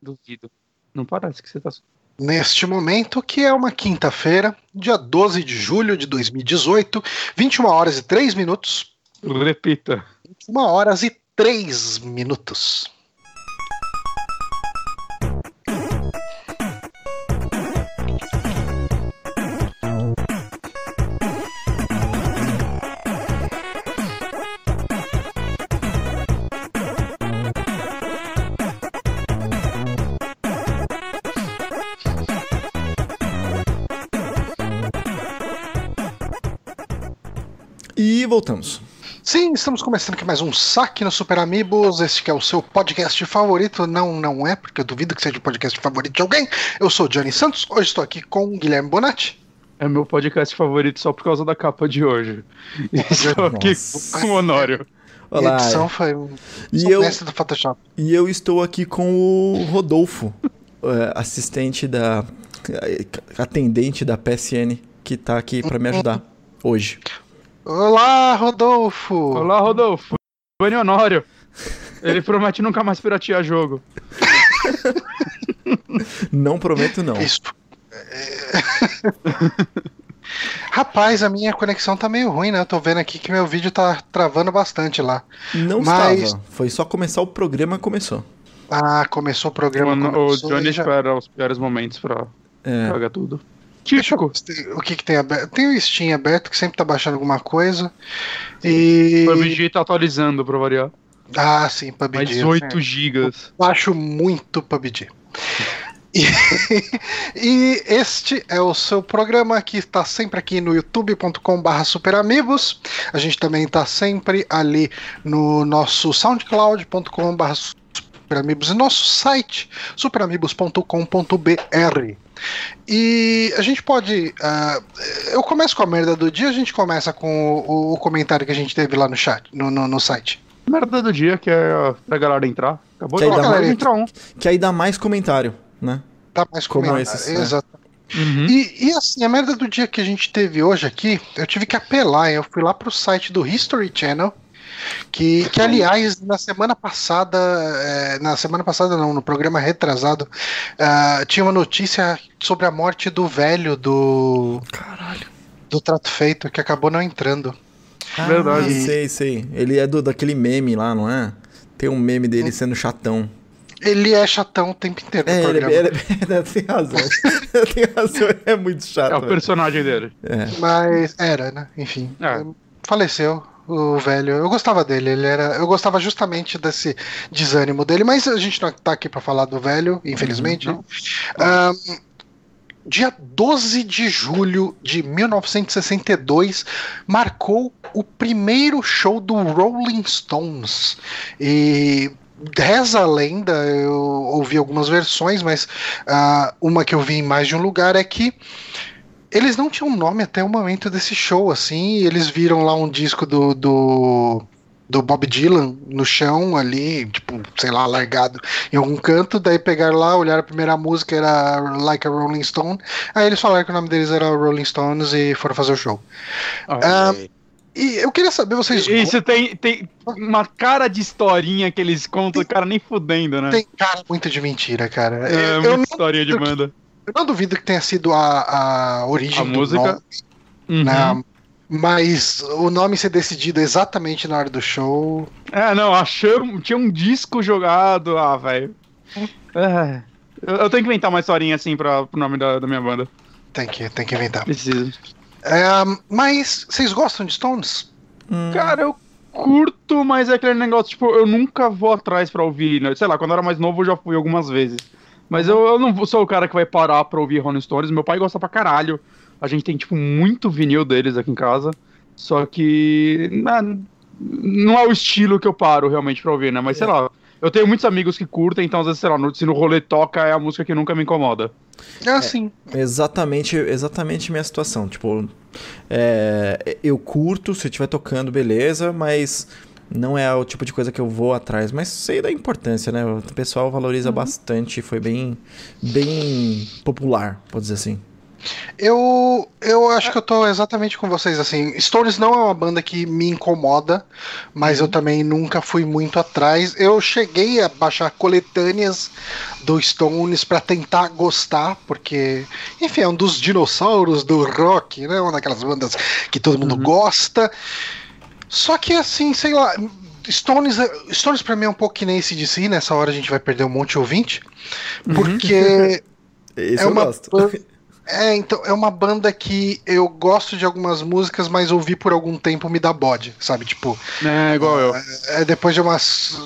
Duvido. Não parece que você tá. Neste momento, que é uma quinta-feira, dia 12 de julho de 2018, 21 horas e 3 minutos. Repita. 21 horas e 3 minutos. Voltamos. Sim, estamos começando aqui mais um saque no Super Amigos. Este que é o seu podcast favorito. Não, não é, porque eu duvido que seja o podcast favorito de alguém. Eu sou o Johnny Santos. Hoje estou aqui com o Guilherme Bonatti. É meu podcast favorito só por causa da capa de hoje. E estou aqui Nossa. com o Honório. A Olá. edição foi um E eu, do Photoshop. e eu estou aqui com o Rodolfo, é, assistente da. atendente da PSN, que tá aqui para me ajudar hoje. Olá, Rodolfo! Olá, Rodolfo. Bani Honório. Ele promete nunca mais piratear jogo. Não prometo, não. Isso. É. Rapaz, a minha conexão tá meio ruim, né? Eu tô vendo aqui que meu vídeo tá travando bastante lá. Não Mas- estava. Foi só começar o programa começou. Ah, começou o programa. O, o começou, Johnny e já- espera os piores momentos pra É. jogar tudo. Eu o que, que tem aberto. Tem o Steam aberto que sempre tá baixando alguma coisa. E. O PUBG tá atualizando pra variar. Ah, sim, PUBG. Mais 8 gigas. Baixo muito PUBG. E, e este é o seu programa que está sempre aqui no youtube.com/barra superamigos. A gente também está sempre ali no nosso soundcloud.com/barra superamigos e nosso site superamigos.com.br. E a gente pode. ah, eu começo com a merda do dia, a gente começa com o, o comentário que a gente teve lá no chat, no, no, no site. Merda do dia, que é pra galera entrar. Acabou Que de aí dá galera um. Que aí dá mais comentário, né? Tá mais Como comentário. esses, né? Exato. Uhum. E, e assim, a merda do dia que a gente teve hoje aqui, eu tive que apelar, eu fui lá pro site do History Channel, que, que aliás, na semana passada, é, na semana passada não, no programa retrasado, ah, tinha uma notícia sobre a morte do velho do, Caralho. do Trato Feito, que acabou não entrando. Verdade. Ah, sei, sei. Ele é do, daquele meme lá, não é? Tem um meme dele sendo chatão. Ele é chatão o tempo inteiro no É, ele, programa. ele, ele, tem razão. tem razão, é muito chato. É o personagem dele. É. Mas era, né? Enfim. É. Faleceu o velho. Eu gostava dele. Ele era. Eu gostava justamente desse desânimo dele, mas a gente não tá aqui pra falar do velho, infelizmente. Ahn, dia 12 de julho de 1962 marcou o primeiro show do Rolling Stones. E reza a lenda, eu ouvi algumas versões, mas ah, uma que eu vi em mais de um lugar é que eles não tinham nome até o momento desse show, assim, e eles viram lá um disco do, do, do Bob Dylan no chão ali, tipo, sei lá, largado em algum canto, daí pegaram lá, olharam a primeira música, era Like a Rolling Stone, aí eles falaram que o nome deles era Rolling Stones e foram fazer o show. Ah, E eu queria saber, vocês Isso tem, tem uma cara de historinha que eles contam, cara, nem fudendo, né? tem cara muito de mentira, cara. É, eu, muita eu historinha de banda. Eu não duvido que tenha sido a, a origem A do música. nome, Uhum. né? Mas o nome ser decidido exatamente na hora do show. É, não, achamos. Tinha um disco jogado. Ah, velho. É, eu, eu tenho que inventar uma historinha assim pra, pro nome da, da minha banda. Tem que, tem que inventar. Preciso. É, mas vocês gostam de Stones? Hum, Cara, eu curto, mas é aquele negócio, tipo, eu nunca vou atrás pra ouvir. né? Sei lá, quando eu era mais novo eu já fui algumas vezes. Mas eu, eu não sou o cara que vai parar pra ouvir Rolling Stones. Meu pai gosta pra caralho. A gente tem, tipo, muito vinil deles aqui em casa. Só que. né, não é o estilo que eu paro realmente pra ouvir, né? Mas sei lá. Eu tenho muitos amigos que curtem, então às vezes, sei lá, no- se no rolê toca é a música que nunca me incomoda. É assim. Exatamente, exatamente minha situação. Tipo, é, eu curto, se estiver tocando, beleza, mas não é o tipo de coisa que eu vou atrás. Mas sei da importância, né? O pessoal valoriza bastante, foi bem, bem popular, pode dizer assim. Eu, eu acho que eu tô exatamente com vocês, assim. Stones não é uma banda que me incomoda, mas eu também nunca fui muito atrás. Eu cheguei a baixar coletâneas do Stones pra tentar gostar, porque, enfim, é um dos dinossauros do rock, né? Uma daquelas bandas que todo mundo gosta. Só que, assim, sei lá. Stones, Stones pra mim é um pouco que nem esse DC, nessa hora a gente vai perder um monte de ouvinte, porque Esse é eu uma gosto. É, então, é uma banda que eu gosto de algumas músicas, mas ouvir por algum tempo me dá bode, sabe? Tipo, É, igual eu. é, depois de umas.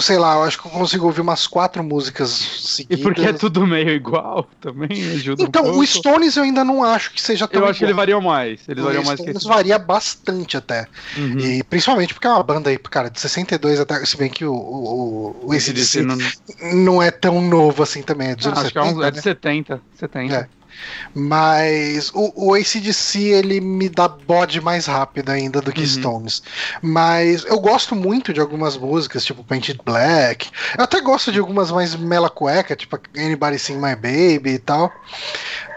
Sei lá, eu acho que eu consigo ouvir umas quatro músicas E seguidas. porque é tudo meio igual também, ajuda Então, um o Stones eu ainda não acho que seja tão Eu acho que ele igual. variou mais. Eles variam mais que Stones esse. varia bastante até. Uhum. E principalmente porque é uma banda aí, cara, de 62 até. Se bem que o, o, o, o AC/DC não... não é tão novo assim também, é dos anos Ah, acho que é, 70, uns, é né? de 70. 70. É. Mas o, o ACDC ele me dá bode mais rápido ainda do que Uhum. Stones. Mas eu gosto muito de algumas músicas, tipo Painted Black. Eu até gosto de algumas mais mela cueca, tipo Anybody Sing My Baby e tal.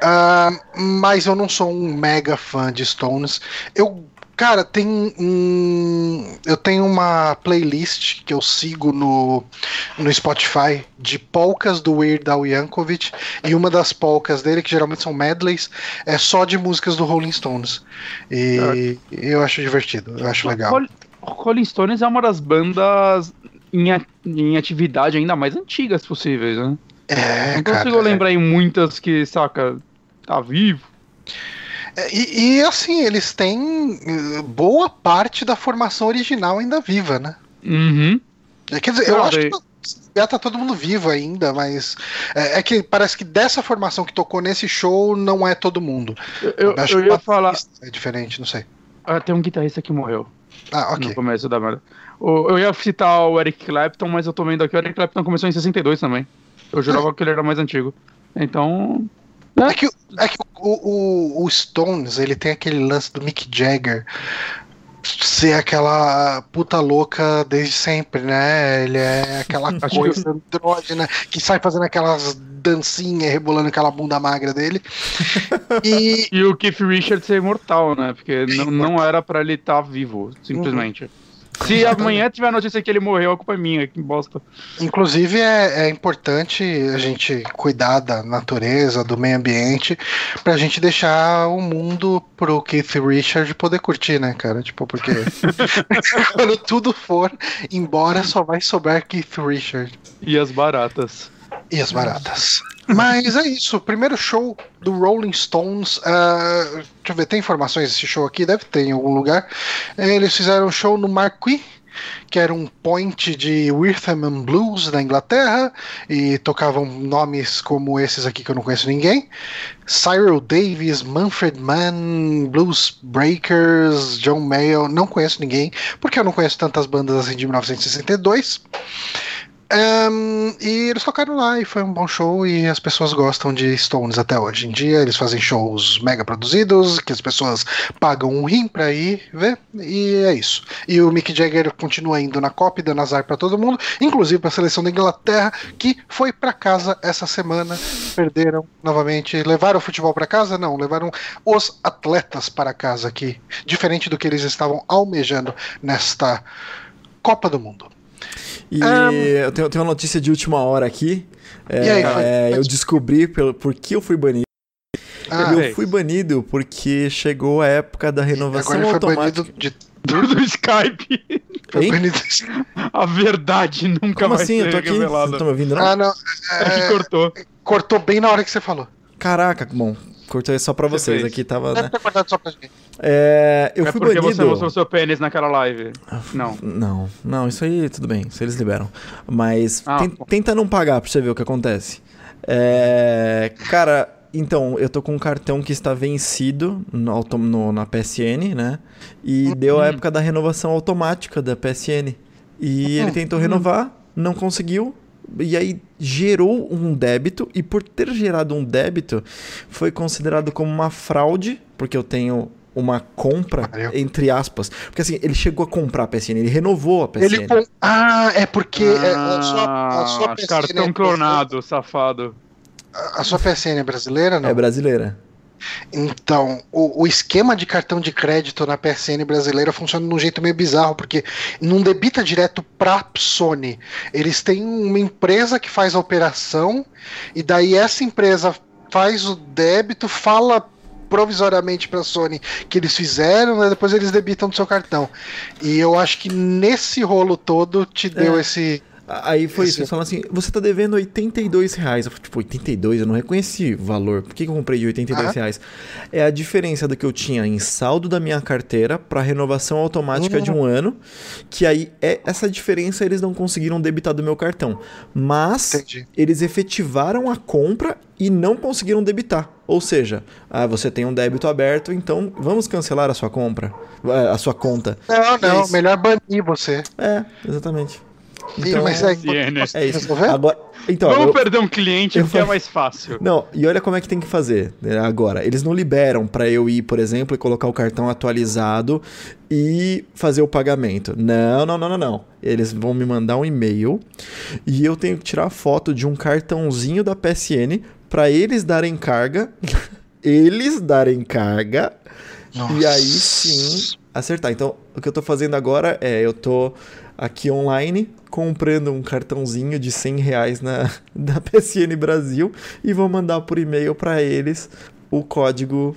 Ah, mas eu não sou um mega fã de Stones. Eu. Cara, tem um. Eu tenho uma playlist que eu sigo no, no Spotify de polcas do Weird Al Yankovic e uma das polcas dele, que geralmente são medleys, é só de músicas do Rolling Stones. E eu acho divertido, eu acho legal. Rol- Rolling Stones é uma das bandas em, atividade ainda mais antigas possíveis, né? É, Não cara. consigo lembrar em muitas que, saca, tá vivo. É. E, e, assim, eles têm eh, boa parte da formação original ainda viva, né? Uhum. É, Quer dizer, eu Cara, acho que já tá todo mundo vivo ainda, mas é, é que parece que dessa formação que tocou nesse show não é todo mundo. Eu, eu, acho eu que ia falar. É diferente, não sei. Ah, tem um guitarrista que morreu Ah, ok. no começo da. O- Eu ia citar o Eric Clapton, mas eu tô vendo aqui, o Eric Clapton começou em 62 também. Eu jurava que ele era mais antigo. Então. É que, é que o, o, o Stones, ele tem aquele lance do Mick Jagger ser aquela puta louca desde sempre, né? Ele é aquela coisa andrógena que sai fazendo aquelas dancinhas, rebolando aquela bunda magra dele. E E o Keith Richards é imortal, né? Porque não, não era pra ele estar vivo, simplesmente. Se amanhã tiver a notícia que ele morreu, a culpa é minha, que bosta. Inclusive é, é importante a gente cuidar da natureza, do meio ambiente, pra gente deixar o mundo pro Keith Richard poder curtir, né, cara? Tipo, porque quando tudo for embora, só vai sobrar Keith Richard E as baratas. E as baratas. Mas é isso, primeiro show do Rolling Stones. ah, deixa eu ver, tem informações desse show aqui? Deve ter em algum lugar. Eles fizeram um show no Marquis, que era um point de rhythm and blues da Inglaterra, e tocavam nomes como esses aqui que eu não conheço ninguém: Cyril Davis, Manfred Mann, Blues Breakers, John Mayo. Não conheço ninguém, porque eu não conheço tantas bandas assim de 1962. Ahn, e eles tocaram lá e foi um bom show e as pessoas gostam de Stones até hoje em dia. Eles fazem shows mega produzidos que as pessoas pagam um rim pra ir ver e é isso. E o Mick Jagger continua indo na Copa e dando azar pra todo mundo, inclusive pra seleção da Inglaterra que foi pra casa essa semana. Perderam novamente. Levaram o futebol pra casa? Não, levaram os atletas para casa aqui, diferente do que eles estavam almejando nesta Copa do Mundo. E Ahn. eu tenho, tenho uma notícia de última hora aqui. É, E aí, é, eu descobri pelo, por que eu fui banido. Ah, eu é. fui banido porque chegou a época da renovação Agora ele foi automática. banido de. Do Skype. Foi banido... A verdade nunca Como vai assim? ser Eu tô aqui. Vocês não revelada. estão me ouvindo, não? Ah, não. É que É, cortou. cortou bem na hora que você falou. Caraca, bom. Cortei só pra Você vocês. Aqui tava, né? ter cortado só pra gente. É, eu é fui porque banido. você mostrou seu pênis naquela live. Não. Não, não, isso aí tudo bem, isso eles liberam. Mas Ah, ten- bom. tenta não pagar pra você ver o que acontece. É, cara, então, eu tô com um cartão que está vencido no, no- na PSN, né? E deu a época da renovação automática da PSN. E ele tentou renovar, não conseguiu. E aí gerou um débito, e por ter gerado um débito, foi considerado como uma fraude, porque eu tenho uma compra, Valeu. entre aspas. Porque assim, ele chegou a comprar a PSN, ele renovou a PSN. Ele com... Ah, é porque é, a sua, a sua Ah, PSN cartão é clonado, safado. A sua PSN é brasileira, não? É brasileira. Então, o, o, esquema de cartão de crédito na PSN brasileira funciona de um jeito meio bizarro, porque não debita direto pra Sony. Eles têm uma empresa que faz a operação, e daí essa empresa faz o débito, fala provisoriamente para a Sony que eles fizeram, né, depois eles debitam do seu cartão. E eu acho que nesse rolo todo te deu é. esse Aí foi isso, eles falaram assim, você tá devendo 82 reais. Eu falei, tipo, 82? Eu não reconheci o valor. Por que, que eu comprei de 82 ah. reais? É a diferença do que eu tinha em saldo da minha carteira para renovação automática uhum. de um hum. ano, que aí é essa diferença eles não conseguiram debitar do meu cartão. Mas Entendi. eles efetivaram a compra e não conseguiram debitar. Ou seja, ah, você tem um débito aberto, então vamos cancelar a sua compra, a sua conta. Não, não, é melhor banir você. É, exatamente. Então, mas é, é isso. Agora, então, Vamos eu, perder um cliente porque é mais fácil. Não, e olha como é que tem que fazer né, agora. Eles não liberam para eu ir, por exemplo, e colocar o cartão atualizado e fazer o pagamento. Não, não, não, não, não. Eles vão me mandar um e-mail e eu tenho que tirar foto de um cartãozinho da PSN para eles darem carga. eles darem carga. Nossa. E aí sim acertar. Então, o que eu tô fazendo agora é eu tô aqui online, comprando um cartãozinho de 100 reais na, da PSN Brasil e vou mandar por e-mail para eles o código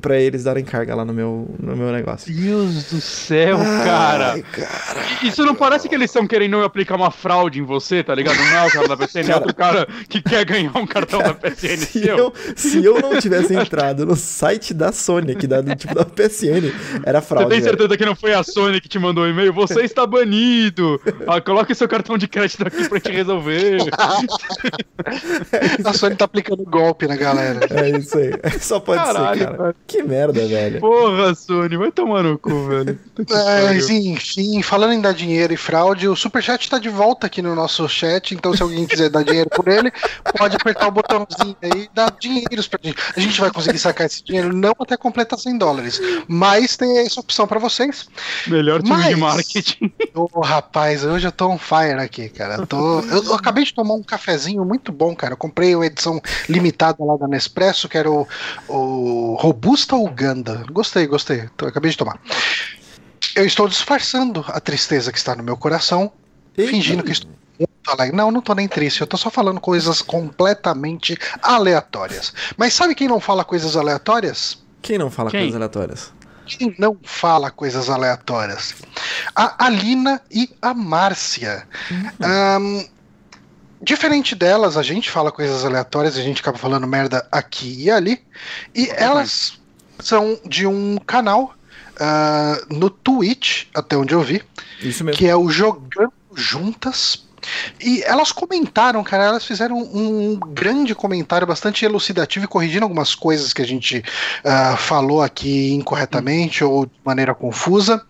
para eles darem carga lá no meu, no meu negócio. Deus do céu, Ai, cara. cara. Isso não parece que eles estão querendo aplicar uma fraude em você, tá ligado? Não é o cara da PSN, cara, é outro cara que quer ganhar um cartão cara, da PSN se Eu, se eu não tivesse entrado no site da Sony, que dá do tipo da PSN, era fraude. Você tem certeza velho. que não foi a Sony que te mandou o um e-mail? Você está banido. Ah, coloque seu cartão de crédito aqui pra te resolver. a Sony tá aplicando golpe na galera. É isso aí. Só pode Caralho, ser, cara. Que merda, velho. Porra, Sony, vai tomar no cu, velho. Mas, enfim, falando em dar dinheiro e fraude, o Superchat tá de volta aqui no nosso chat, então se alguém quiser dar dinheiro por ele, pode apertar o botãozinho aí e dar dinheiros pra gente. A gente vai conseguir sacar esse dinheiro não até completar 100 dólares, mas tem essa opção pra vocês. Melhor time mas... de marketing. Ô, oh, rapaz, hoje eu tô on fire aqui, cara. Eu, tô... eu, eu acabei de tomar um cafezinho muito bom, cara. Eu comprei uma edição limitada lá da Nespresso, que era o, o Robusta Uganda. Gostei, gostei. Acabei de tomar. Eu estou disfarçando a tristeza que está no meu coração, Eita. fingindo que estou muito alegre. Não, não estou nem triste, eu estou só falando coisas completamente aleatórias. Mas sabe quem não fala coisas aleatórias? Quem não fala quem? coisas aleatórias? Quem não fala coisas aleatórias? A Alina e a Márcia. Uhum. Um, Diferente delas, a gente fala coisas aleatórias, a gente acaba falando merda aqui e ali. E elas são de um canal uh, no Twitch, até onde eu vi. Isso mesmo. Que é o Jogando Juntas e elas comentaram, cara, elas fizeram um grande comentário bastante elucidativo e corrigindo algumas coisas que a gente uh, falou aqui incorretamente ou de maneira confusa.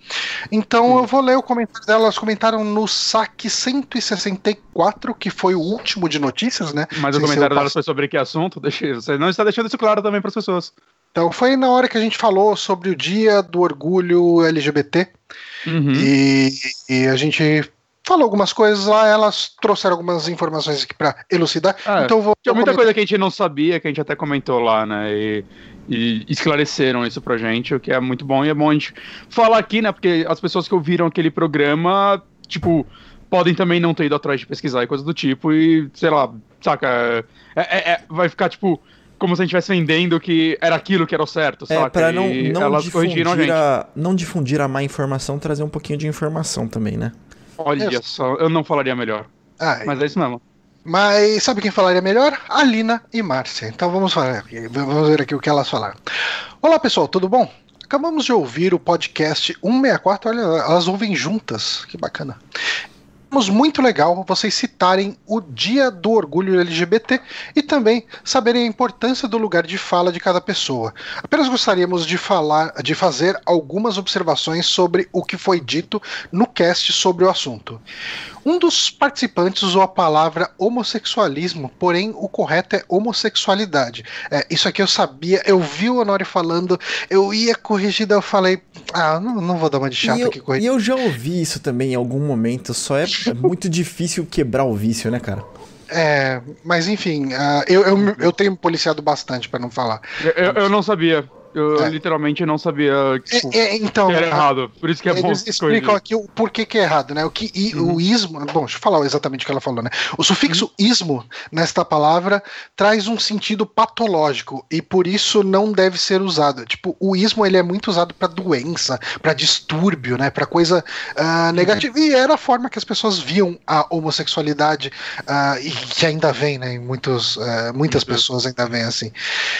Então eu vou ler o comentário delas. Elas comentaram no saque 164, que foi o último de notícias, né? Mas Sem o comentário delas foi sobre que assunto? Deixa, você não está deixando isso claro também para as pessoas. Então foi na hora que a gente falou sobre o dia do orgulho LGBT. Uhum. E, e a gente falou algumas coisas lá, elas trouxeram algumas informações aqui para elucidar. Ah, então vou. Tinha muita coisa que a gente não sabia, que a gente até comentou lá, né? E, e, esclareceram isso pra gente, o que é muito bom. E é bom a gente falar aqui, né? Porque as pessoas que ouviram aquele programa, tipo, podem também não ter ido atrás de pesquisar e coisas do tipo, e sei lá, saca? É, é, é vai ficar, tipo como se a gente estivesse vendendo que era aquilo que era o certo, é, saca? Pra não, não elas difundir a, a, não difundir a má informação, trazer um pouquinho de informação também, né? Olha eu... só, eu não falaria melhor. Ah, mas é isso mesmo. Mas sabe quem falaria melhor? Alina e Márcia. Então vamos, falar, vamos ver aqui o que elas falaram. Olá pessoal, tudo bom? Acabamos de ouvir o podcast 164, olha, elas ouvem juntas, que bacana muito legal vocês citarem o Dia do Orgulho LGBT e também saberem a importância do lugar de fala de cada pessoa. Apenas gostaríamos de falar, de fazer algumas observações sobre o que foi dito no cast sobre o assunto. Um dos participantes usou a palavra homossexualismo, porém o correto é homossexualidade. É, isso aqui eu sabia, eu vi o Honori falando, eu ia corrigir, daí eu falei, ah, não, não vou dar uma de chata aqui corrigir. E eu já ouvi isso também em algum momento, só é, é muito difícil quebrar o vício, né, cara? É, mas enfim, uh, eu, eu, eu tenho policiado bastante para não falar. Eu, eu não sabia. Eu é. literalmente não sabia tipo, é, é, então, que era errado. Por isso que é eles bom. Eles explicam aqui o porquê que é errado, né? O que i, uhum. o ismo. Bom, deixa eu falar exatamente o que ela falou, né? O sufixo uhum. ismo nesta palavra traz um sentido patológico e por isso não deve ser usado. Tipo, o ismo ele é muito usado para doença, para distúrbio, né? Para coisa uh, negativa. Uhum. E era a forma que as pessoas viam a homossexualidade uh, e que ainda vem, né? Muitos, uh, muitas pessoas ainda vêm assim.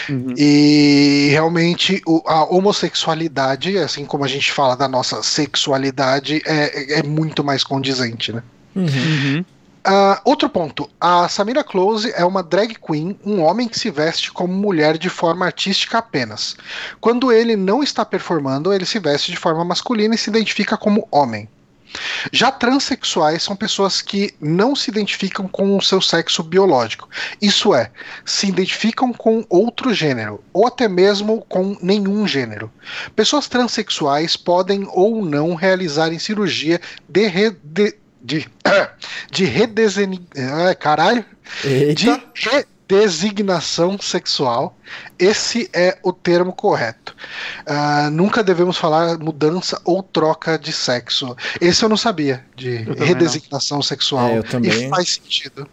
Uhum. E realmente a homossexualidade, assim como a gente fala da nossa sexualidade, é, é muito mais condizente, né? Uhum. Uh, outro ponto, a Samira Close é uma drag queen, um homem que se veste como mulher de forma artística apenas. Quando ele não está performando, ele se veste de forma masculina e se identifica como homem. Já transexuais são pessoas que não se identificam com o seu sexo biológico. Isso é, se identificam com outro gênero, ou até mesmo com nenhum gênero. Pessoas transexuais podem ou não realizarem cirurgia de, re, de, de, de redesenho. Ah, caralho! Eita. De re, designação sexual. Esse é o termo correto. Uh, nunca devemos falar mudança ou troca de sexo. Esse eu não sabia, de redesignação não. sexual. É, eu também. E faz sentido.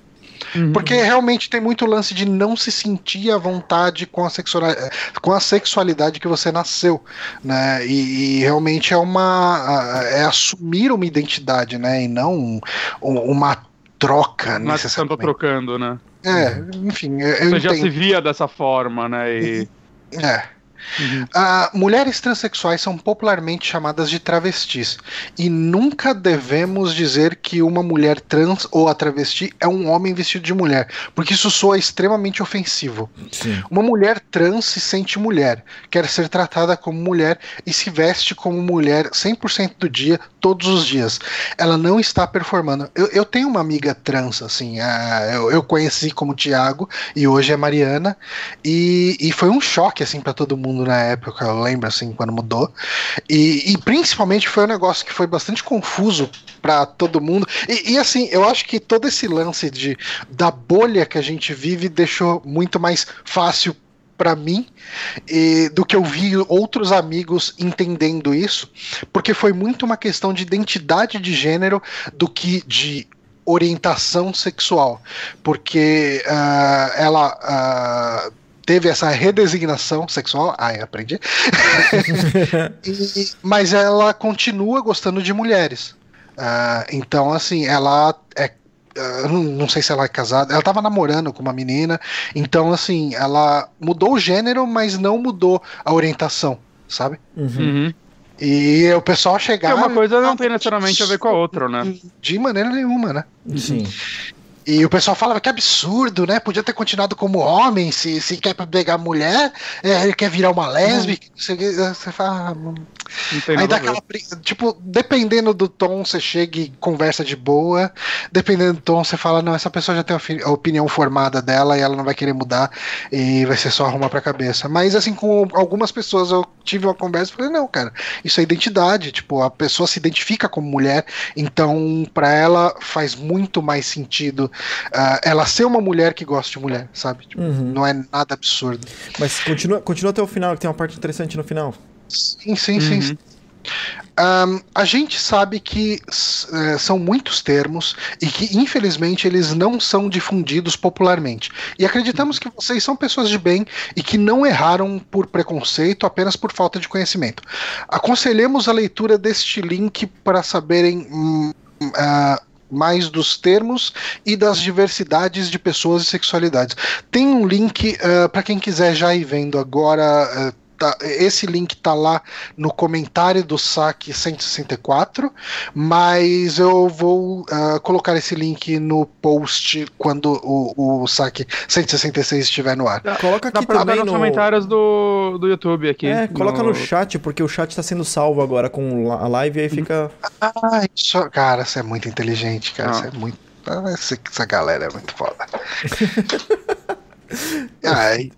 Uhum. Porque realmente tem muito lance de não se sentir à vontade com a, sexualidade, com a sexualidade que você nasceu, né? E, e realmente é uma é assumir uma identidade, né? E não uma troca Mas necessariamente. Mas trocando, né? É, enfim. Eu Você já se via dessa forma, né? E... É. Uhum. Uh, mulheres transexuais são popularmente chamadas de travestis e nunca devemos dizer que uma mulher trans ou a travesti é um homem vestido de mulher, porque isso soa extremamente ofensivo. Sim. Uma mulher trans se sente mulher, quer ser tratada como mulher e se veste como mulher 100% do dia, todos os dias. Ela não está performando. Eu, eu tenho uma amiga trans, assim, uh, eu, eu, conheci como Tiago e hoje é Mariana, e, e foi um choque, assim, para todo mundo mundo na época, eu lembro assim, quando mudou. E, e principalmente foi um negócio que foi bastante confuso para todo mundo. E, e, assim, eu acho que todo esse lance de, da bolha que a gente vive deixou muito mais fácil para mim e, do que eu vi outros amigos entendendo isso, porque foi muito uma questão de identidade de gênero do que de orientação sexual, porque uh, ela uh, teve essa redesignação sexual. Ai, aprendi. e, mas ela continua gostando de mulheres. Uh, então, assim, ela é. Uh, não, sei se ela é casada. Ela tava namorando com uma menina. Então, assim, ela mudou o gênero, mas não mudou a orientação, sabe? Uhum. uhum. E o pessoal chegar. Porque uma coisa não tem necessariamente a ver com a outra, né? De maneira nenhuma, né? Sim. E o pessoal falava que absurdo, né? Podia ter continuado como homem, se, se quer pegar mulher, é, ele quer virar uma lésbica. Uhum. Você, você fala. Aí dá aquela. Tipo, dependendo do tom, você chega e conversa de boa. Dependendo do tom, você fala, não, essa pessoa já tem a opinião formada dela e ela não vai querer mudar e vai ser só arrumar pra cabeça. Mas assim, com algumas pessoas eu tive uma conversa e falei, não, cara, isso é identidade. Tipo, a pessoa se identifica como mulher, então para ela faz muito mais sentido uh, ela ser uma mulher que gosta de mulher, sabe? Tipo, uhum. Não é nada absurdo. Mas continua, continua até o final, que tem uma parte interessante no final. Sim, sim, uhum. sim. Um, a gente sabe que uh, são muitos termos e que, infelizmente, eles não são difundidos popularmente. E acreditamos que vocês são pessoas de bem e que não erraram por preconceito, apenas por falta de conhecimento. Aconselhemos a leitura deste link para saberem. uh, mais dos termos e das diversidades de pessoas e sexualidades. Tem um link uh, para quem quiser já ir vendo agora. Uh, Tá, esse link tá lá no comentário do saque 164, mas eu vou uh, colocar esse link no post quando o, o saque 166 estiver no ar. Coloca aqui também nos no... comentários do, do YouTube aqui. É, coloca no... no chat, porque o chat está sendo salvo agora com a live e aí fica... Ah, isso, cara, você é muito inteligente, cara, você é muito... Ah, essa, essa galera é muito foda. Ai.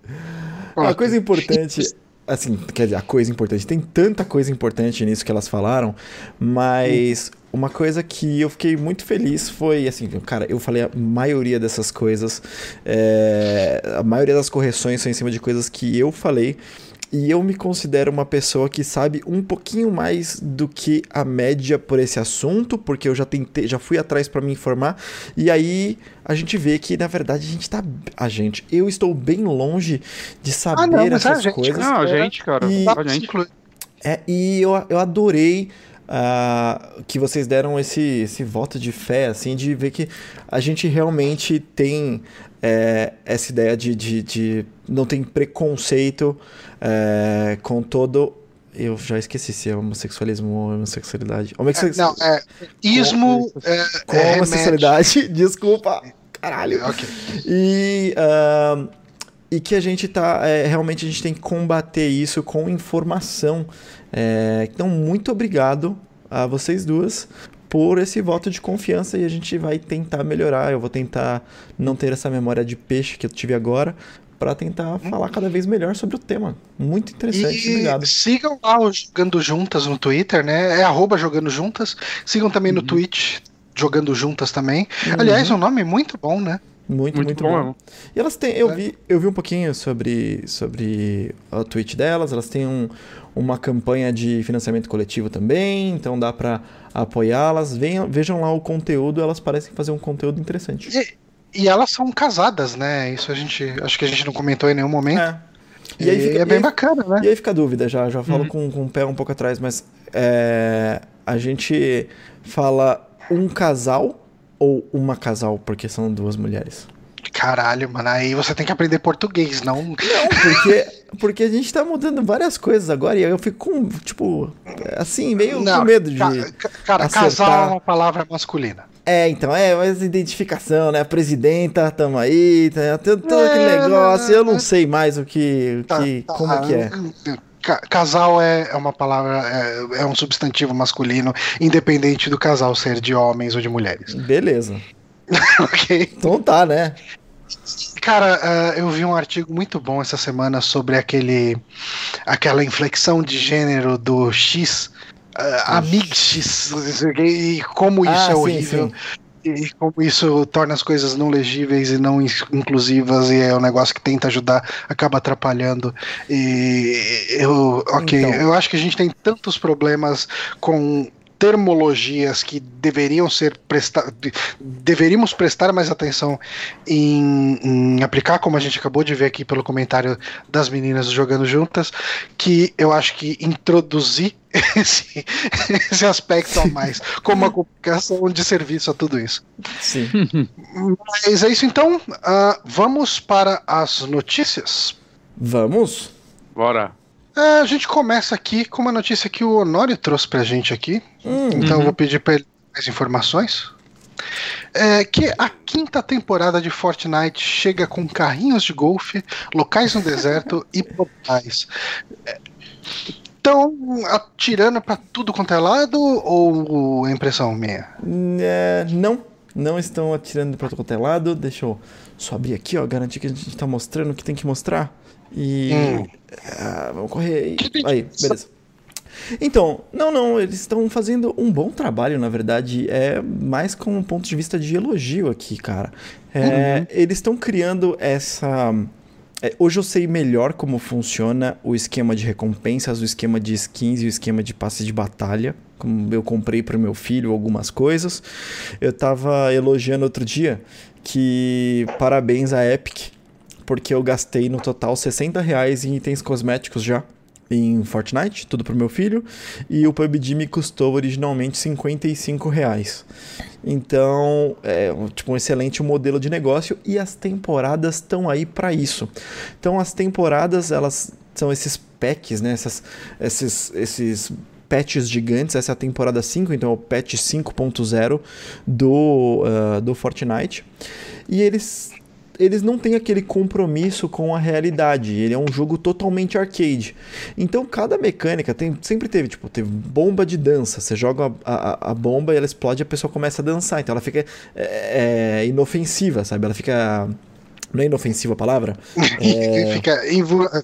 Uma coisa importante assim, quer dizer, a coisa importante. Tem tanta coisa importante nisso que elas falaram, mas uma coisa que eu fiquei muito feliz foi, assim, cara, eu falei a maioria dessas coisas, é, a maioria das correções são em cima de coisas que eu falei. E eu me considero uma pessoa que sabe um pouquinho mais do que a média por esse assunto, porque eu já tentei, já fui atrás para me informar. E aí a gente vê que na verdade a gente tá, a gente, eu estou bem longe de saber ah, não, essas gente, coisas. Não, a gente, cara, e, a gente. É, e eu, eu adorei uh, que vocês deram esse, esse voto de fé, assim, de ver que a gente realmente tem é, essa ideia de, de, de, não tem preconceito é, com todo eu já esqueci se é homossexualismo ou homossexualidade. É, não, é. Ismo. Com, é, com é homossexualidade, desculpa. Caralho. Okay. E. Uh, e que a gente tá. É, realmente a gente tem que combater isso com informação. É, então, muito obrigado a vocês duas por esse voto de confiança e a gente vai tentar melhorar. Eu vou tentar não ter essa memória de peixe que eu tive agora para tentar falar cada vez melhor sobre o tema. Muito interessante, e obrigado. Sigam lá o Jogando Juntas no Twitter, né? É arroba Jogando Juntas. Sigam também uhum. no Twitch, Jogando Juntas também. Uhum. Aliás, um nome muito bom, né? Muito, muito, muito bom. bom. E elas têm, eu, é. vi, eu vi um pouquinho sobre, sobre a Twitch delas, elas têm um, uma campanha de financiamento coletivo também, então dá para apoiá-las. Vejam lá o conteúdo, elas parecem fazer um conteúdo interessante. E, e, elas são casadas, né? Isso a gente, acho que a gente não comentou em nenhum momento. É. E, e aí fica, é bem aí, bacana, né? E aí fica a dúvida, já, já falo uhum. com, com o pé um pouco atrás, mas é, a gente fala um casal ou uma casal, porque são duas mulheres? Caralho, mano, aí você tem que aprender português, não. Não, porque, porque a gente tá mudando várias coisas agora e eu fico com, tipo, assim, meio não, com medo de. Cara, acertar. casal é uma palavra masculina. É, então, é, mas identificação, né? Presidenta, tamo aí, tá, todo é, aquele negócio, eu não sei mais o que, tá, que tá, como que é. Casal é, é uma palavra, é, é, um substantivo masculino, independente do casal ser de homens ou de mulheres. Beleza. ok. Então tá, né? Cara, uh, eu vi um artigo muito bom essa semana sobre aquele, aquela inflexão de gênero do X, uh, Amig X, e como isso ah, é horrível. Sim, sim e como isso torna as coisas não legíveis e não inclusivas e é um negócio que tenta ajudar acaba atrapalhando e eu ok então. eu acho que a gente tem tantos problemas com termologias que deveriam ser prestar, deveríamos prestar mais atenção em, em, aplicar, como a gente acabou de ver aqui pelo comentário das meninas jogando juntas, que eu acho que introduzir esse, esse aspecto a mais, como uma complicação de serviço a tudo isso. Sim. Mas é isso então. Uh, vamos para as notícias. Vamos. Bora. É, a gente começa aqui com uma notícia que o Honório trouxe pra gente aqui. Hum, então uhum. eu vou pedir pra ele mais informações. É que a quinta temporada de Fortnite chega com carrinhos de golfe, locais no deserto e portais. Estão atirando para tudo quanto é lado ou é impressão minha? É, não, não estão atirando para tudo quanto é lado. Deixa eu só abrir aqui, ó, garantir que a gente está mostrando o que tem que mostrar. E. Hum. Ah, vamos correr aí. Aí, beleza. Então, não, não, eles estão fazendo um bom trabalho, na verdade. É mais com um ponto de vista de elogio aqui, cara. É, uhum. Eles estão criando essa. É, hoje eu sei melhor como funciona o esquema de recompensas, o esquema de skins e o esquema de passe de batalha. Como eu comprei para o meu filho algumas coisas. Eu tava elogiando outro dia que parabéns à Epic porque eu gastei no total 60 reais em itens cosméticos já em Fortnite, tudo pro meu filho, e o PUBG me custou originalmente 55 reais. Então, é tipo um excelente modelo de negócio e as temporadas estão aí para isso. Então, as temporadas, elas são esses packs, né? Essas, esses, esses patches gigantes. Essa é a temporada 5, então é o patch 5.0 do, uh, do Fortnite. E eles eles não têm aquele compromisso com a realidade. Ele é um jogo totalmente arcade. Então cada mecânica tem, sempre teve, tipo, teve bomba de dança. Você joga a, a, a bomba e ela explode e a pessoa começa a dançar. Então ela fica é, é, inofensiva, sabe? Ela fica. Não é inofensiva a palavra? É... fica,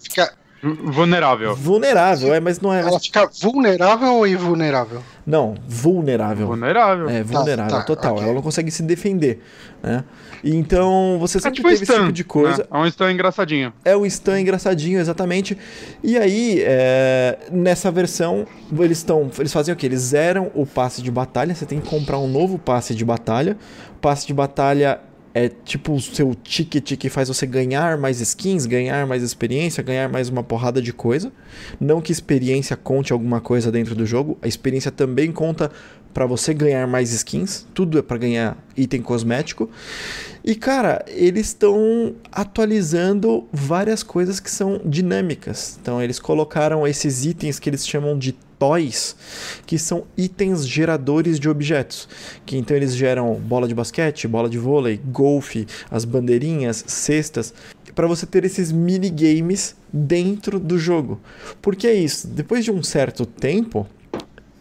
fica Vulnerável. Vulnerável, é, mas não é. Ela fica vulnerável ou invulnerável? Não, vulnerável. Vulnerável. É, vulnerável, tá, total. ok. Ela não consegue se defender, né? E Então, você É sempre tipo teve esse stun, tipo de coisa. né? É um stun engraçadinho. É o stun engraçadinho, exatamente. E aí, é, nessa versão, eles estão. Eles fazem o quê? Eles zeram o passe de batalha. Você tem que comprar um novo passe de batalha. O passe de batalha é tipo o seu ticket que faz você ganhar mais skins, ganhar mais experiência, ganhar mais uma porrada de coisa. Não que experiência conte alguma coisa dentro do jogo, a experiência também conta para você ganhar mais skins. Tudo é para ganhar item cosmético. E cara, eles estão atualizando várias coisas que são dinâmicas. Então eles colocaram esses itens que eles chamam de toys, que são itens geradores de objetos. Que então eles geram bola de basquete, bola de vôlei, golfe, as bandeirinhas, cestas, para você ter esses minigames dentro do jogo. Porque é isso, depois de um certo tempo,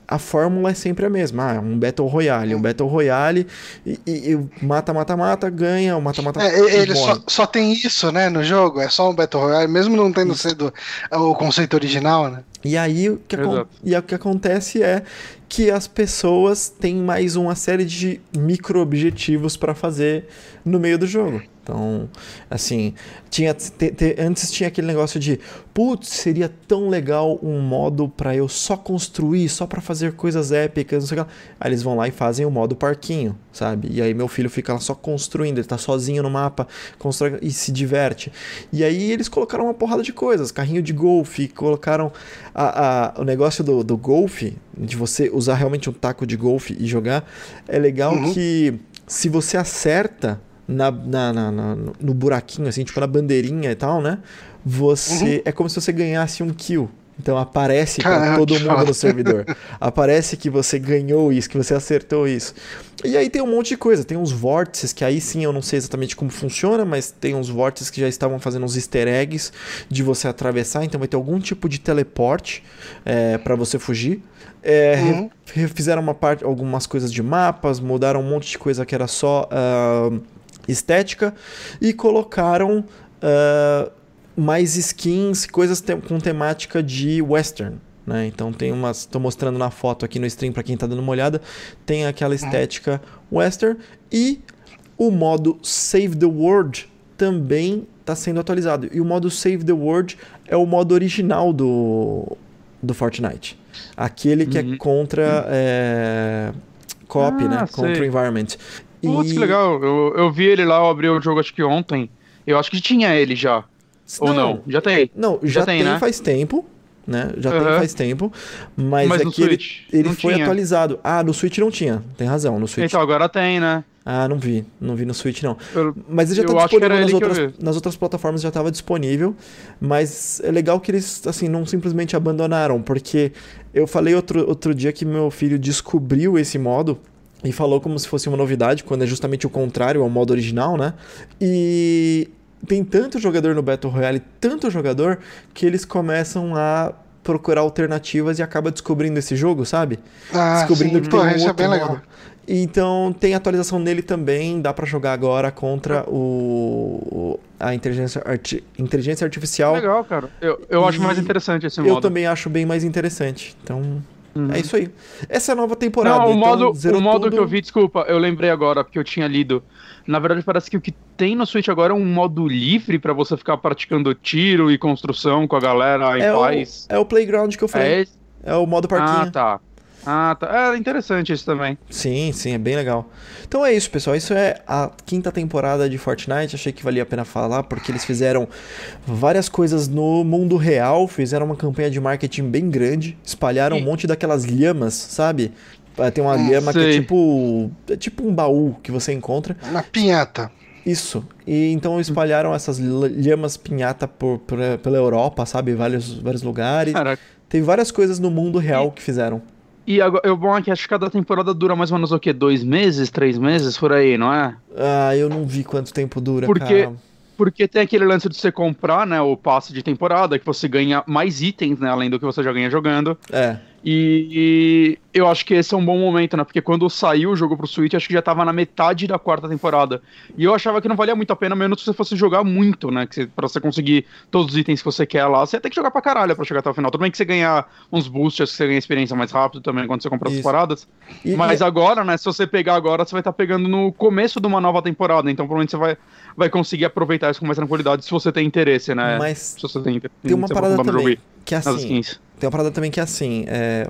a fórmula é sempre a mesma. Ah, um Battle Royale, um Battle Royale e, e- e mata, mata, mata, ganha, o mata, mata, É, e ele só, só tem isso, né, no jogo. É só um Battle Royale, mesmo não tendo sido o conceito original, né? E aí o que, e aí o que acontece é que as pessoas têm mais uma série de micro-objetivos para fazer no meio do jogo. Então, assim, tinha te- te- antes tinha aquele negócio de, putz, seria tão legal um modo para eu só construir, só para fazer coisas épicas, não sei o que lá. Aí eles vão lá e fazem o modo parquinho, sabe? E aí meu filho fica lá só construindo, ele tá sozinho no mapa, constrói e se diverte. E aí eles colocaram uma porrada de coisas, carrinho de golfe, colocaram a- a- o negócio do, do golfe, de você usar realmente um taco de golfe e jogar, é legal Uhum. que se você acerta na, na- na- no buraquinho, assim, tipo na bandeirinha e tal, né? Você. É como se você ganhasse um kill. Então aparece Caramba, todo mundo no servidor. Aparece que você ganhou isso, que você acertou isso. E aí tem um monte de coisa. Tem uns vórtices que aí sim eu não sei exatamente como funciona, mas tem uns vórtices que já estavam fazendo uns easter eggs de você atravessar. Então vai ter algum tipo de teleporte é, para você fugir. É, Uhum. Refizeram uma parte, algumas coisas de mapas, mudaram um monte de coisa que era só ah, estética e colocaram ah, mais skins, coisas te- com temática de western. Né? Então tem umas. Estou mostrando na foto aqui no stream para quem está dando uma olhada. Tem aquela estética western e o modo Save the World também está sendo atualizado. E o modo Save the World é o modo original do, do Fortnite. Aquele que é Uhum. contra é, co-op, Ah, né? sei. Contra o environment. Putz, E- que legal. Eu, eu vi ele lá, eu abri o jogo acho que ontem. Eu acho que tinha ele já. Ou não? Já tem. Não, já, Já tem, tem, né? faz tempo, né? Já tem Aham. faz tempo, mas, Mas é que ele, ele não foi tinha. atualizado. Ah, no Switch não tinha. Tem razão, no Switch. Então, agora tem, né? Ah, não vi, não vi no Switch não. Eu- Mas ele já tá disponível nas outras, nas outras plataformas já estava disponível, mas é legal que eles assim não simplesmente abandonaram, porque eu falei outro, outro dia que meu filho descobriu esse modo e falou como se fosse uma novidade, quando é justamente o contrário ao modo original, né? E tem tanto jogador no Battle Royale, tanto jogador, que eles começam a procurar alternativas e acaba descobrindo esse jogo, sabe? Ah, descobrindo sim. que Pô, tem um isso é bem legal. Então tem atualização nele também, dá pra jogar agora contra o a inteligência, arti- inteligência artificial. Legal, cara. Eu, eu acho mais interessante esse Eu modo. também acho bem mais interessante. Então Uhum. é isso aí. Essa é a nova temporada. Não, o então, modo, o modo tudo. que eu vi, desculpa, eu lembrei agora, porque eu tinha lido. Na verdade, parece que o que tem no Switch agora é um modo livre pra você ficar praticando tiro e construção com a galera em é o, paz. é o playground que eu falei. É? É, o modo parquinho. Ah, tá. Ah, tá. É interessante isso também. Sim, sim, é bem legal. Então é isso, pessoal. Isso é a quinta temporada de Fortnite. Achei que valia a pena falar, porque eles fizeram várias coisas no mundo real, fizeram uma campanha de marketing bem grande, espalharam um monte daquelas lhamas, sabe? Ah, Tem uma Hum, lhama que é tipo. É tipo um baú que você encontra. Uma pinhata. Isso. E então espalharam essas lh- lhamas pinhata por, por- pela Europa, sabe? Vários, vários lugares. Caraca. Teve várias coisas no mundo real que fizeram. E agora, o bom é que acho que cada temporada dura mais ou menos o quê? Dois meses, três meses, por aí, não é? Ah, eu não vi quanto tempo dura, Porque- cara. Porque tem aquele lance de você comprar, né, o passe de temporada, que você ganha mais itens, né, além do que você já ganha jogando. É. E, eu acho que esse é um bom momento, né? Porque quando saiu o jogo pro Switch, acho que já tava na metade da quarta temporada. E eu achava que não valia muito a pena, menos se você fosse jogar muito, né? Que você, pra você conseguir todos os itens que você quer lá, você ia ter que jogar pra caralho pra chegar até o final. Tudo bem que você ganha uns boosts, que você ganha experiência mais rápido também quando você compra as Isso. paradas. E- Mas e- agora, né? Se você pegar agora, você vai estar pegando no começo de uma nova temporada. Então provavelmente você vai, vai conseguir aproveitar isso com mais tranquilidade se você tem interesse, né? Mas Se você tem interesse. tem uma parada também, que é assim. Tem uma parada também que é assim, é,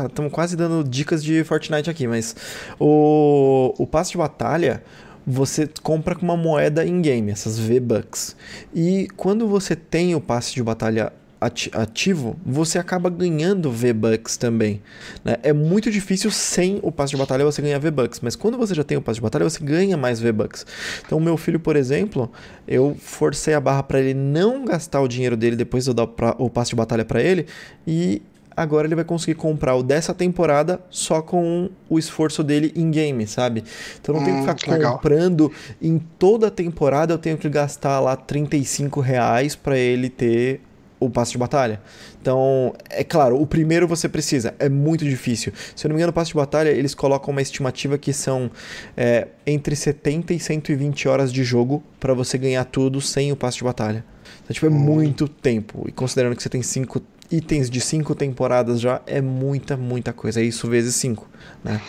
tá, estamos quase dando dicas de Fortnite aqui, mas o, o passe de batalha você compra com uma moeda in-game, essas V-Bucks. E quando você tem o passe de batalha ati- ativo, você acaba ganhando V-Bucks também. né? É muito difícil sem o passe de batalha você ganhar V-Bucks, mas quando você já tem o passe de batalha, você ganha mais V-Bucks. Então, meu filho, por exemplo, eu forcei a barra para ele não gastar o dinheiro dele depois de eu dar o passe de batalha para ele e agora ele vai conseguir comprar o dessa temporada só com o esforço dele em game, sabe? Então não tem que Hum, ficar que legal. comprando em toda a temporada eu tenho que gastar lá 35 reais para ele ter o passe de batalha. Então, é claro, o primeiro você precisa, é muito difícil. Se eu não me engano, o passe de batalha, eles colocam uma estimativa que são é, entre 70 e 120 horas de jogo para você ganhar tudo sem o passe de batalha. Então, tipo, é muito tempo. E considerando que você tem cinco itens de cinco temporadas já, é muita, muita coisa. É isso vezes cinco, né?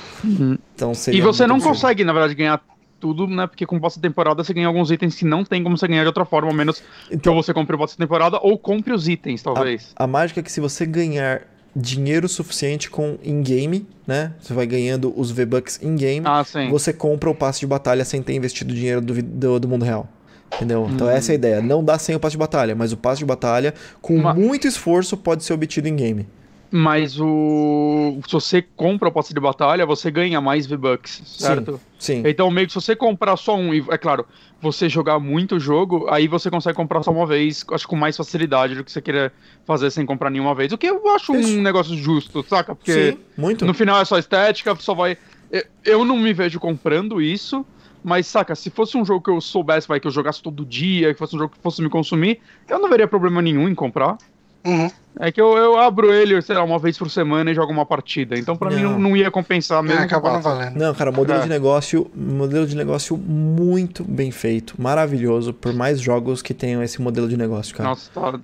Então, E você não absurdo. consegue, na verdade, ganhar tudo, né? Porque com de temporada você ganha alguns itens que não tem como você ganhar de outra forma, a menos que Então, ou você compre de temporada ou compre os itens, talvez. A mágica é que se você ganhar dinheiro suficiente com in-game, né? Você vai ganhando os V-Bucks in-game, Ah, sim. você compra o passe de batalha sem ter investido dinheiro do, do, do mundo real. Entendeu? Então essa é a ideia. Não dá sem o passe de batalha, mas o passe de batalha, com muito esforço, pode ser obtido em game. Mas o. Se você compra o passe de batalha, você ganha mais V-Bucks, certo? Sim. Então, meio que se você comprar só um, e é claro, você jogar muito o jogo, aí você consegue comprar só uma vez, acho que com mais facilidade do que você queria fazer sem comprar nenhuma vez. O que eu acho Isso. um negócio justo, saca? Porque Sim, muito. no final é só estética, só vai. Eu não me vejo comprando isso, mas saca, se fosse um jogo que eu soubesse, vai, que eu jogasse todo dia, que fosse um jogo que fosse me consumir, eu não veria problema nenhum em comprar. Uhum. É que eu, eu abro ele, sei lá, uma vez por semana e jogo uma partida. Então pra mim Não. não, ia compensar É, mesmo. que acaba não valendo. Não, cara, modelo É. de negócio, modelo de negócio muito bem feito, maravilhoso, por mais jogos que tenham esse modelo de negócio, cara. Nossa, tá-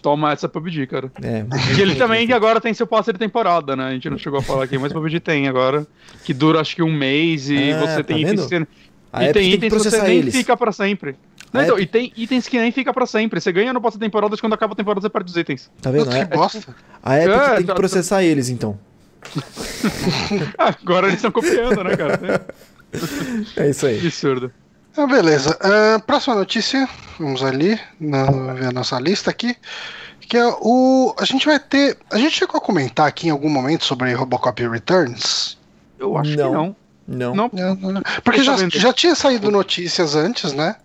toma essa PUBG, cara. É, E ele também que agora tem seu passe de temporada, né? A gente não chegou a falar aqui, mas PUBG tem agora. Que dura acho que um mês e Ah, você tá tem vendo? Que. A e Epic tem tem que itens que você processar nem eles. fica pra sempre. Não, então, Epic- e tem itens que nem fica pra sempre. Você ganha no passe de temporada, quando acaba a temporada você perde os itens. tá vendo? É- que bosta. a Epic É, tem que tá- processar eles, então. Agora eles estão copiando, né, cara? É isso Que aí. absurdo. Ah, beleza. Ah, próxima notícia, vamos ali, na, ver a nossa lista aqui. Que é o. A gente vai ter. A gente chegou a comentar aqui em algum momento sobre Robocop Returns. Eu acho Não. que não. Não. Não. Porque já, já tinha saído notícias antes, né?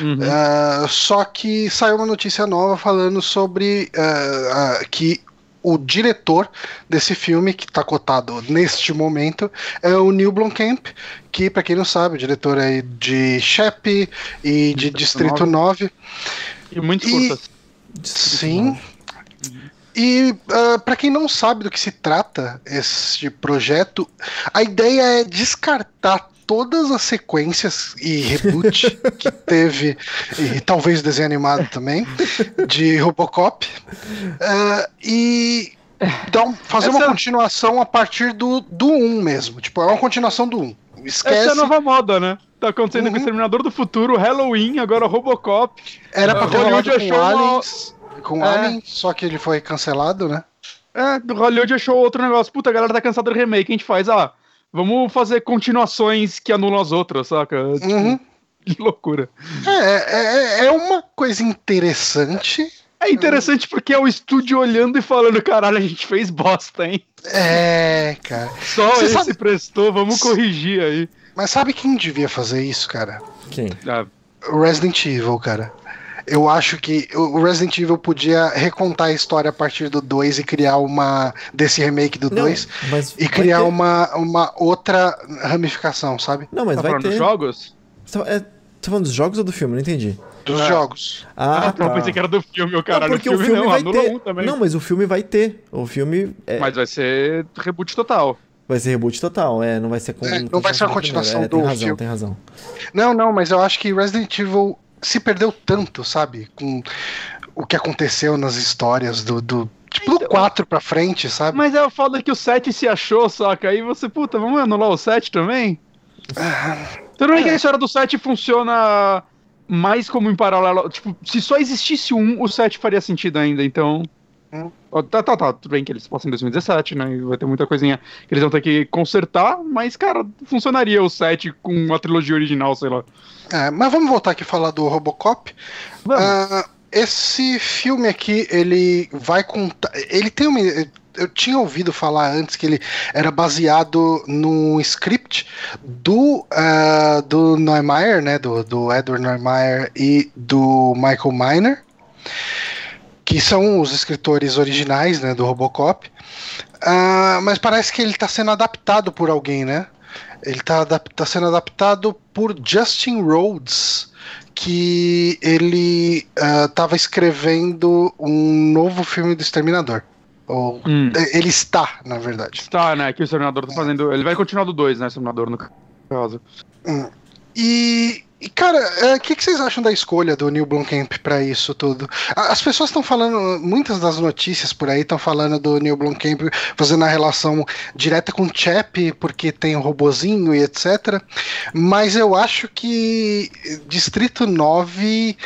Uhum. Ah, só que saiu uma notícia nova falando sobre ah, ah, que o diretor desse filme, que está cotado neste momento, é o Neil Blomkamp, que, para quem não sabe, o diretor aí de Shep e de Distrito Distrito 9. E muito E- curtas. Sim. E para quem não sabe do que se trata esse projeto, a ideia é descartar todas as sequências e reboot que teve, e talvez desenho animado também, de Robocop, ah, e dar um- fazer uma Essa- continuação a partir do, do 1 mesmo. Tipo, é uma continuação do 1. Esquece. Essa é a nova moda, né? Tá acontecendo com Uhum. o Exterminador do Futuro, Halloween, agora Robocop. Era pra ter Hollywood com achou uma- Aliens, com É. Alien, só que ele foi cancelado, né? É, do Hollywood achou outro negócio. Puta, a galera tá cansada de remake, a gente faz, ah, vamos fazer continuações que anulam as outras, saca? Tipo, Uhum. Que loucura. É, é, é uma coisa interessante. É interessante porque é o estúdio olhando e falando, caralho, a gente fez bosta, hein? É, cara. Só Você esse sabe- prestou, vamos corrigir aí. Mas sabe quem devia fazer isso, cara? Quem? Ah, Resident Evil, cara. Eu acho que o Resident Evil podia recontar a história a partir do 2 e criar uma. desse remake do 2 mas e criar ter- uma, uma outra ramificação, sabe? Não, mas tá vai falando ter. dos jogos? Você tá, é, tá falando dos jogos ou do filme? Não entendi. Dos É. jogos. Ah, Ah, tá. eu pensei que era do filme, o caralho. não, porque o filme, não, vai ter. um também. Não, mas o filme vai ter. O filme é- Mas vai ser reboot total. vai ser reboot total, é, não vai ser com, É, não vai ser uma continuação do. É, do tem razão, filme. tem razão. Não, não, mas eu acho que Resident Evil se perdeu tanto, sabe? Com o que aconteceu nas histórias do. do tipo, do Então- 4 pra frente, sabe? Mas é o foda que o 7 se achou, saca? Aí você, puta, vamos anular o 7 também? Tudo bem que a história do 7 funciona mais como em paralelo. Tipo, se só existisse um, o 7 faria sentido ainda, então. Tá, tá, tá. Tudo bem que eles passam em 2017, né? E vai ter muita coisinha que eles vão ter que consertar, mas, cara, funcionaria o 7 com a trilogia original, sei lá. É, mas vamos voltar aqui e falar do Robocop. Vamos. Ah, esse filme aqui, ele vai contar. Ele tem uma. Eu tinha ouvido falar antes que ele era baseado no script do, ah, do Neumeier, né? Do, do Edward Neumeier e do Michael Miner, que são os escritores originais né, do Robocop. Ah, mas parece que ele está sendo adaptado por alguém, né? Ele está tá sendo adaptado por Justin Rhodes, que ele estava escrevendo um novo filme do Exterminador. Ou, Hum. Ele está, na verdade. Tá, né? Que o Exterminador tá fazendo. Ele vai continuar do 2, né? Exterminador, no caso. E, e, cara, o que, que vocês acham da escolha do Neil Blomkamp pra isso tudo? As pessoas estão falando, muitas das notícias por aí estão falando do Neil Blomkamp fazendo a relação direta com o Chap, porque tem o robozinho e etc. Mas eu acho que Distrito 9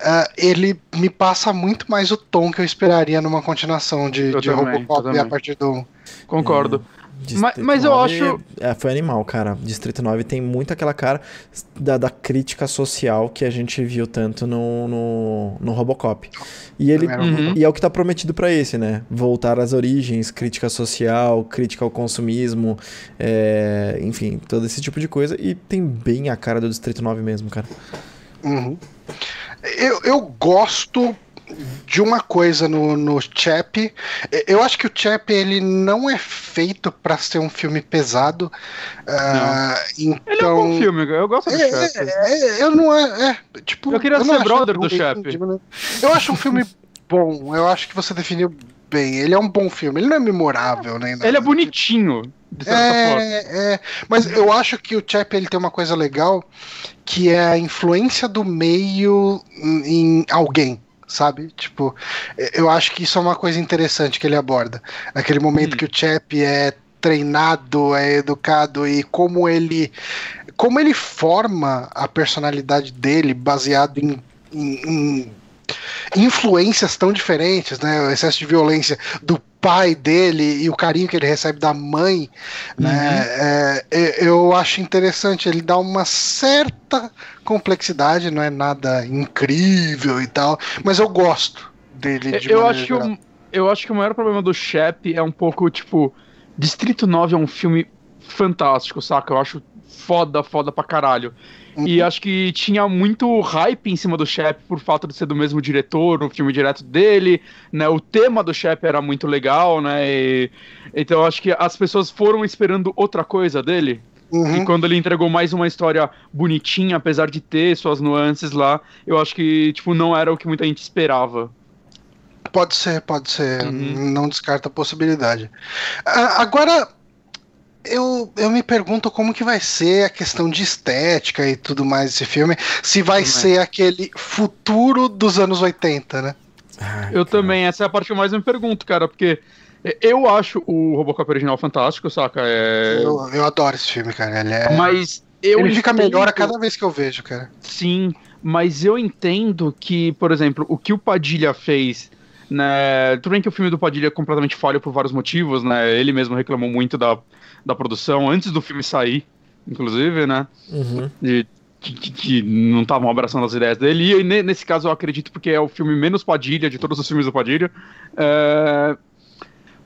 ah, ele me passa muito mais o tom que eu esperaria numa continuação de, Eu de também, Robocop a partir do. Concordo. Distrito Mas- mas eu 9 acho- É, foi animal, cara. Distrito 9 tem muito aquela cara da, da crítica social que a gente viu tanto no, no, no Robocop. E ele Uhum. e é o que tá prometido pra esse, né? Voltar às origens, crítica social, crítica ao consumismo, é, enfim, todo esse tipo de coisa. E tem bem a cara do Distrito 9 mesmo, cara. Uhum. Eu, eu gosto de uma coisa no, no Chap. Eu acho que o Chap ele não é feito pra ser um filme pesado. Ah, então... Ele é um bom filme, eu gosto do É, Chap. é, eu não é, é, tipo, Eu queria não ser brother do Chap. tipo, Eu acho um filme bom. Eu acho que você definiu bem. Ele é um bom filme. Ele não é memorável, né? Ele é bonitinho, de certa forma. É, é, mas eu acho que o Chap ele tem uma coisa legal que é a influência do meio em alguém, sabe? Tipo, eu acho que isso é uma coisa interessante que ele aborda. Naquele momento Hum. que o Chap é treinado, é educado e como ele como ele forma a personalidade dele baseado em, em- em influências tão diferentes, né? O excesso de violência do pai dele e o carinho que ele recebe da mãe, né? É, é, eu acho interessante. Ele dá uma certa complexidade, não é nada incrível e tal, mas eu gosto dele. De Eu acho, que o, eu acho que o maior problema do Shep é um pouco, tipo, Distrito 9 é um filme fantástico, saca? Eu acho foda, foda pra caralho. E Uhum. acho que tinha muito hype em cima do Shep por fato de ser do mesmo diretor, o filme direto dele, né? O tema do Shep era muito legal, né? E- então eu acho que as pessoas foram esperando outra coisa dele. Uhum. E quando ele entregou mais uma história bonitinha, apesar de ter suas nuances lá, eu acho que, tipo, não era o que muita gente esperava. Pode ser, pode ser. Uhum. Não descarta a possibilidade. Agora, eu, eu me pergunto como que vai ser a questão de estética e tudo mais desse filme. Se vai Também. ser aquele futuro dos anos 80, né? Ai, Eu cara. também, essa é a parte que eu mais me pergunto, cara, porque eu acho o Robocop original fantástico, saca? É... Eu, eu adoro esse filme, cara. Ele, é- Mas eu ele fica entendo- melhor a cada vez que eu vejo, cara. Sim, mas eu entendo que, por exemplo, o que o Padilha fez, né? Tudo bem que o filme do Padilha é completamente falho por vários motivos, né? Ele mesmo reclamou muito da, da produção antes do filme sair, inclusive, né? Uhum. de- que, que- que não estavam abraçando as ideias dele. E ne- nesse caso eu acredito porque é o filme menos Padilha de todos os filmes do Padilha. É,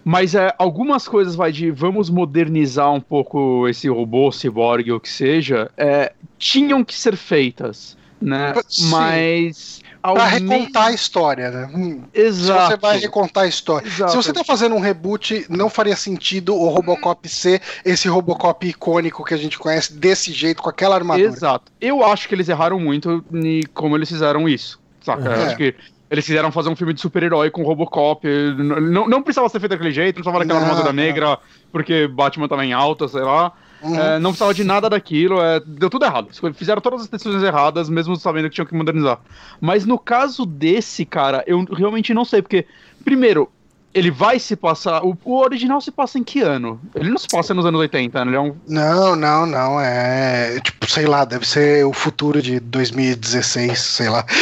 Mas é, algumas coisas vai de vamos modernizar um pouco esse robô, ciborgue, ou o que seja, é, tinham que ser feitas, né? Sim. Mas mesmo- recontar a história, né? Hum, Se Exato. você vai recontar a história. Exato. Se você tá fazendo um reboot, não faria sentido o Robocop ser esse Robocop icônico que a gente conhece desse jeito, com aquela armadura. Exato. Eu acho que eles erraram muito em como eles fizeram isso. Saca? Eu É. acho que eles quiseram fazer um filme de super-herói com Robocop. Não, não precisava ser feito daquele jeito, não precisava daquela Não, armadura negra, porque Batman tava em alta, sei lá. Uhum. É, não precisava de nada daquilo, é, deu tudo errado. Fizeram todas as decisões erradas, mesmo sabendo que tinham que modernizar. Mas no caso desse, cara, eu realmente não sei, porque, primeiro, ele vai se passar. O, o original se passa em que ano? Ele não se passa nos anos 80, né? Ele é um. Não, não, não. É. Tipo, sei lá, deve ser o futuro de 2016, sei lá.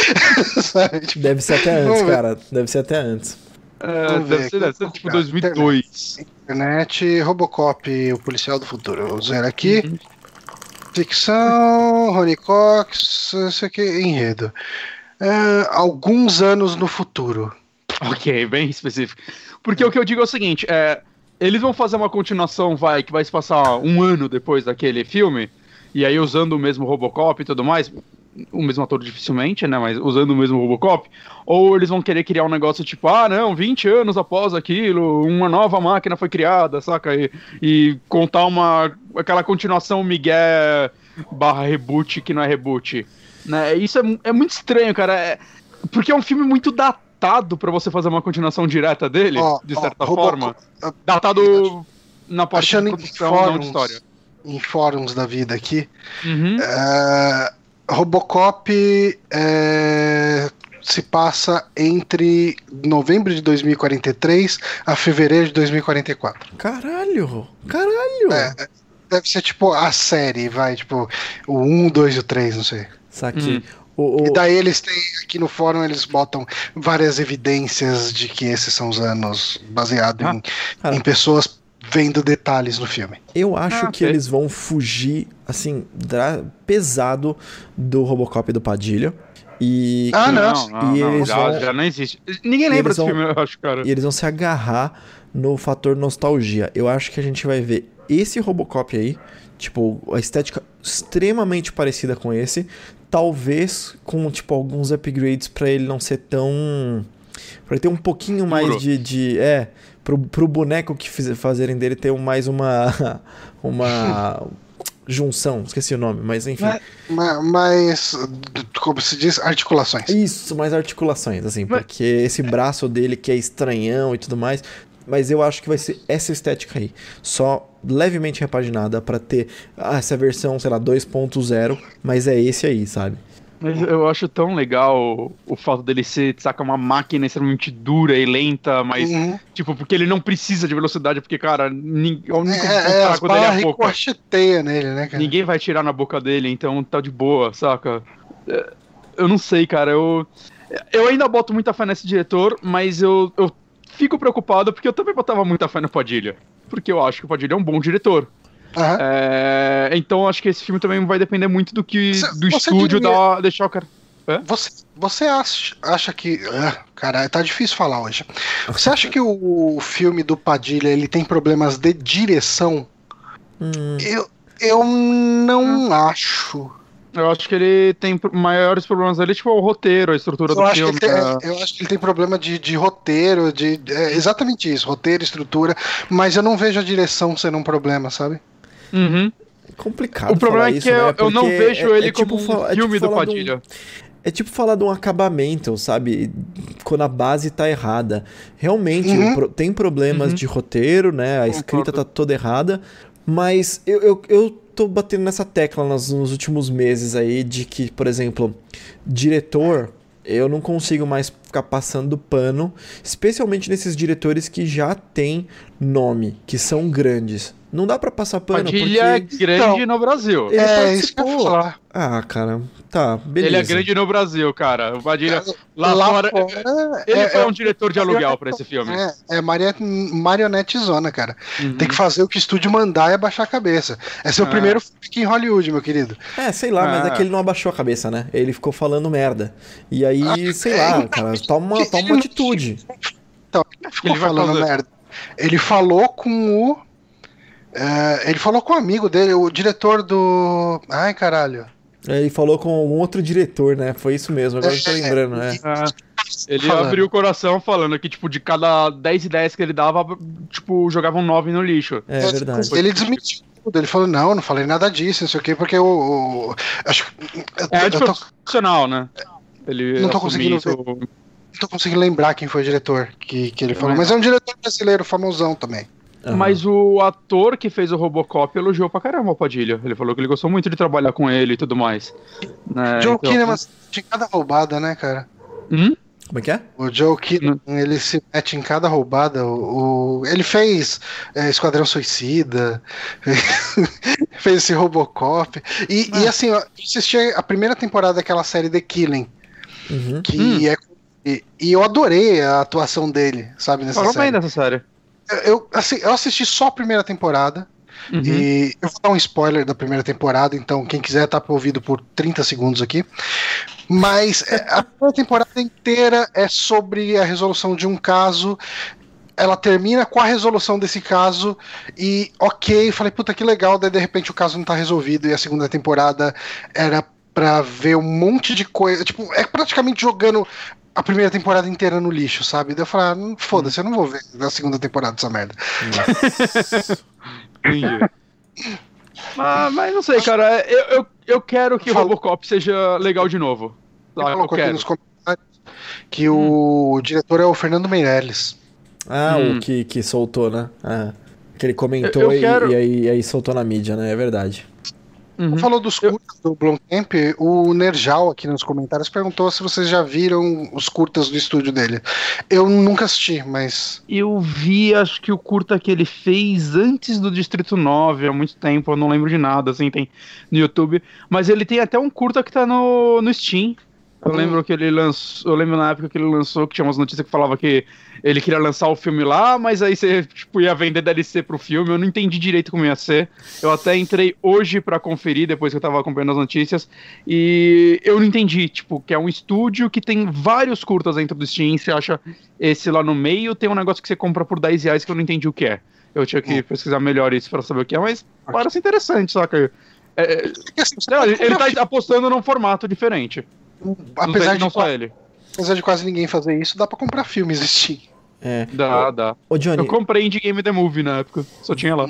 Tipo, Deve ser até antes, cara. Deve ser até antes. É, deve ver ser, aqui, deve ser tipo procurar. 2002. internet, Robocop, o policial do futuro. Vou zero aqui. Uhum. Ficção, Ronnie Cox, isso aqui, enredo. É, alguns anos no futuro. Ok, bem específico. Porque o que eu digo é o seguinte, é, eles vão fazer uma continuação, vai, que vai se passar um ano depois daquele filme, e aí usando o mesmo Robocop e tudo mais, o mesmo ator dificilmente, né, mas usando o mesmo Robocop, ou eles vão querer criar um negócio tipo, ah, não, 20 anos após aquilo, uma nova máquina foi criada, saca, e, e contar uma, aquela continuação Miguel barra reboot que não é reboot, né, isso é, é muito estranho, cara, é- porque é um filme muito datado pra você fazer uma continuação direta dele, Ó, de certa Roboco- forma. Datado na parte Achando de em produção, não de fóruns, história. em fóruns da vida aqui. Uhum. É, Robocop é, se passa entre novembro de 2043 a fevereiro de 2044. Caralho! Caralho! É, deve ser tipo a série, vai, tipo o 1, 2 e o 3, não sei. Saquei. Hum. O, o- E daí eles têm, aqui no fórum, eles botam várias evidências de que esses são os anos baseado Ah, em, em pessoas vendo detalhes no filme. Eu acho Ah, que ok. eles vão fugir, assim, dra- pesado do Robocop e do Padilha. E, Ah, não. não, não, E não, eles já, vão- já não existe. Ninguém lembra desse vão- filme, eu acho, cara. e eles vão se agarrar no fator nostalgia. Eu acho que a gente vai ver esse Robocop aí, tipo, a estética extremamente parecida com esse, talvez com, tipo, alguns upgrades pra ele não ser tão... Pra ele ter um pouquinho mais de... de é, pro, pro boneco que fiz- fazerem dele ter mais uma... uma... junção, esqueci o nome, mas enfim. Ma- Mas, como se diz, articulações. Isso, mais articulações, assim, Mas- porque esse braço dele que é estranhão e tudo mais. Mas eu acho que vai ser essa estética aí. Só levemente repaginada pra ter ah, essa versão, sei lá, 2.0, mas é esse aí, sabe? Mas eu acho tão legal o, o fato dele ser, saca, uma máquina extremamente dura e lenta, mas, Uhum. tipo, porque ele não precisa de velocidade, porque, cara, nin- o único É, é, as fraco dele é a boca. nele, né, cara? Ninguém vai tirar na boca dele, então tá de boa, saca? É, Eu não sei, cara. Eu, eu ainda boto muita fé nesse diretor, mas eu, eu fico preocupado porque eu também botava muita fé no Padilha. Porque eu acho que o Padilha é um bom diretor. Aham. É, então acho que esse filme também vai depender muito do que Você- do você estúdio diria- da, deixar o cara. Você, você acha, acha que. Ah, cara, tá difícil falar hoje. Você acha que o, o filme do Padilha ele tem problemas de direção? Hum, Eu, eu não acho. Eu acho que ele tem maiores problemas ali, tipo o roteiro, a estrutura Eu do filme. ele tem, é. eu acho que ele tem problema de, de roteiro, de. é exatamente isso, roteiro, estrutura, mas eu não vejo a direção sendo um problema, sabe? Uhum. complicado O problema falar é isso, que eu, né? eu não vejo é- ele é tipo como um fala- é filme tipo do um- Padilha. É tipo falar de um acabamento, sabe? Quando a base tá errada. Realmente, Uhum. pro- tem problemas Uhum. de roteiro, né? A escrita tá toda errada. Mas eu, eu, eu tô batendo nessa tecla nos, nos últimos meses aí de que, por exemplo, diretor, eu não consigo mais ficar passando pano, especialmente nesses diretores que já têm nome, que são grandes. Não dá pra passar pano Padilha é porque grande Então, no Brasil. ele é isso que eu ia falar. Ah, cara, tá, beleza. Ele é grande no Brasil, cara. O Padilha. Lá, Lá fora. fora, Ele é- foi é- um diretor de aluguel pra esse filme. É, é marionete zona, cara. Uhum. Tem que fazer o que o estúdio mandar e abaixar a cabeça. Esse é o Ah. primeiro filme aqui em Hollywood, meu querido. É, sei lá, mas Ah. é que ele não abaixou a cabeça, né? Ele ficou falando merda. E aí, sei lá, cara, toma, toma uma atitude. Então, ele ficou Ele falando fazer? merda. Ele falou com o. é, ele falou com o amigo dele, o diretor do. Ai, caralho. Ele falou com algum outro diretor, né? Foi isso mesmo, agora eu tô lembrando, né? Ah, ele Falando. abriu o coração falando que, tipo, de cada 10 ideias que ele dava, tipo, jogavam 9 no lixo. É verdade. Ele desmentiu tudo. Ele falou: não, não falei nada disso, não sei o quê, porque eu- acho que. Eu, É eu tô, antiprofissional, né? Ele Não tô conseguindo isso. não tô conseguindo lembrar quem foi o diretor que, que ele falou, mas é um diretor brasileiro famosão também. Aham. Mas o ator que fez o Robocop elogiou pra caramba o Padilha. Ele falou que ele gostou muito de trabalhar com ele e tudo mais. Né, Joe então- Kinnaman de cada roubada, né, cara? Hum? Como é que é? O Joe Kinnaman, ele se mete em cada roubada. O, o- ele fez é, Esquadrão Suicida, fez esse Robocop. E, Ah. e assim, eu assisti a primeira temporada daquela série The Killing, Uhum. que Hum. é. E, e eu adorei a atuação dele, sabe, nessa Falou bem série. dessa série. Eu, assim, eu assisti só a primeira temporada. Uhum. E eu vou dar um spoiler da primeira temporada, então quem quiser tá ouvido por 30 segundos aqui. Mas é, a primeira temporada inteira é sobre a resolução de um caso. Ela termina com a resolução desse caso e ok, falei, puta que legal, daí de repente o caso não tá resolvido e a segunda temporada era pra ver um monte de coisa. Tipo, é praticamente jogando a primeira temporada inteira no lixo, sabe? Daí eu falei, ah, não- foda-se, eu não vou ver a segunda temporada dessa merda. Entendi. mas, mas não sei, cara. Eu, eu, eu quero que o Falou. Robocop seja legal de novo. Ele Tá, eu colocou aqui quero. nos comentários que o diretor é o Fernando Meirelles. Ah, Hum. o que, que soltou, né? Ah, que ele comentou Eu- eu e, quero- e aí, e aí soltou na mídia, né? É verdade. Uhum. Falou dos Eu- curtas do Blomkamp, o Nerjal aqui nos comentários perguntou se vocês já viram os curtas do estúdio dele. Eu nunca assisti, mas Eu vi, acho que o curta que ele fez antes do Distrito 9, há muito tempo, eu não lembro de nada, assim, tem no YouTube. Mas ele tem até um curta que tá no, no Steam. Eu lembro que ele lançou. Eu lembro na época que ele lançou que tinha umas notícias que falava que ele queria lançar o filme lá, mas aí você tipo, ia vender DLC pro filme. Eu não entendi direito como ia ser. Eu até entrei hoje pra conferir, depois que eu tava acompanhando as notícias. E eu não entendi, tipo, que é um estúdio que tem vários curtas dentro do Steam. Você acha esse lá no meio, tem um negócio que você compra por 10 reais que eu não entendi o que é. Eu tinha que Hum. pesquisar melhor isso pra saber o que é, mas parece interessante, saca? É, é, Porque, assim, ele, tá apostando num formato diferente. Apesar, de, não só ele. apesar de quase ninguém fazer isso, dá pra comprar filmes Steam. É. Dá, dá. Ô, Johnny, Eu comprei Indie Game The Movie na época, só tinha lá.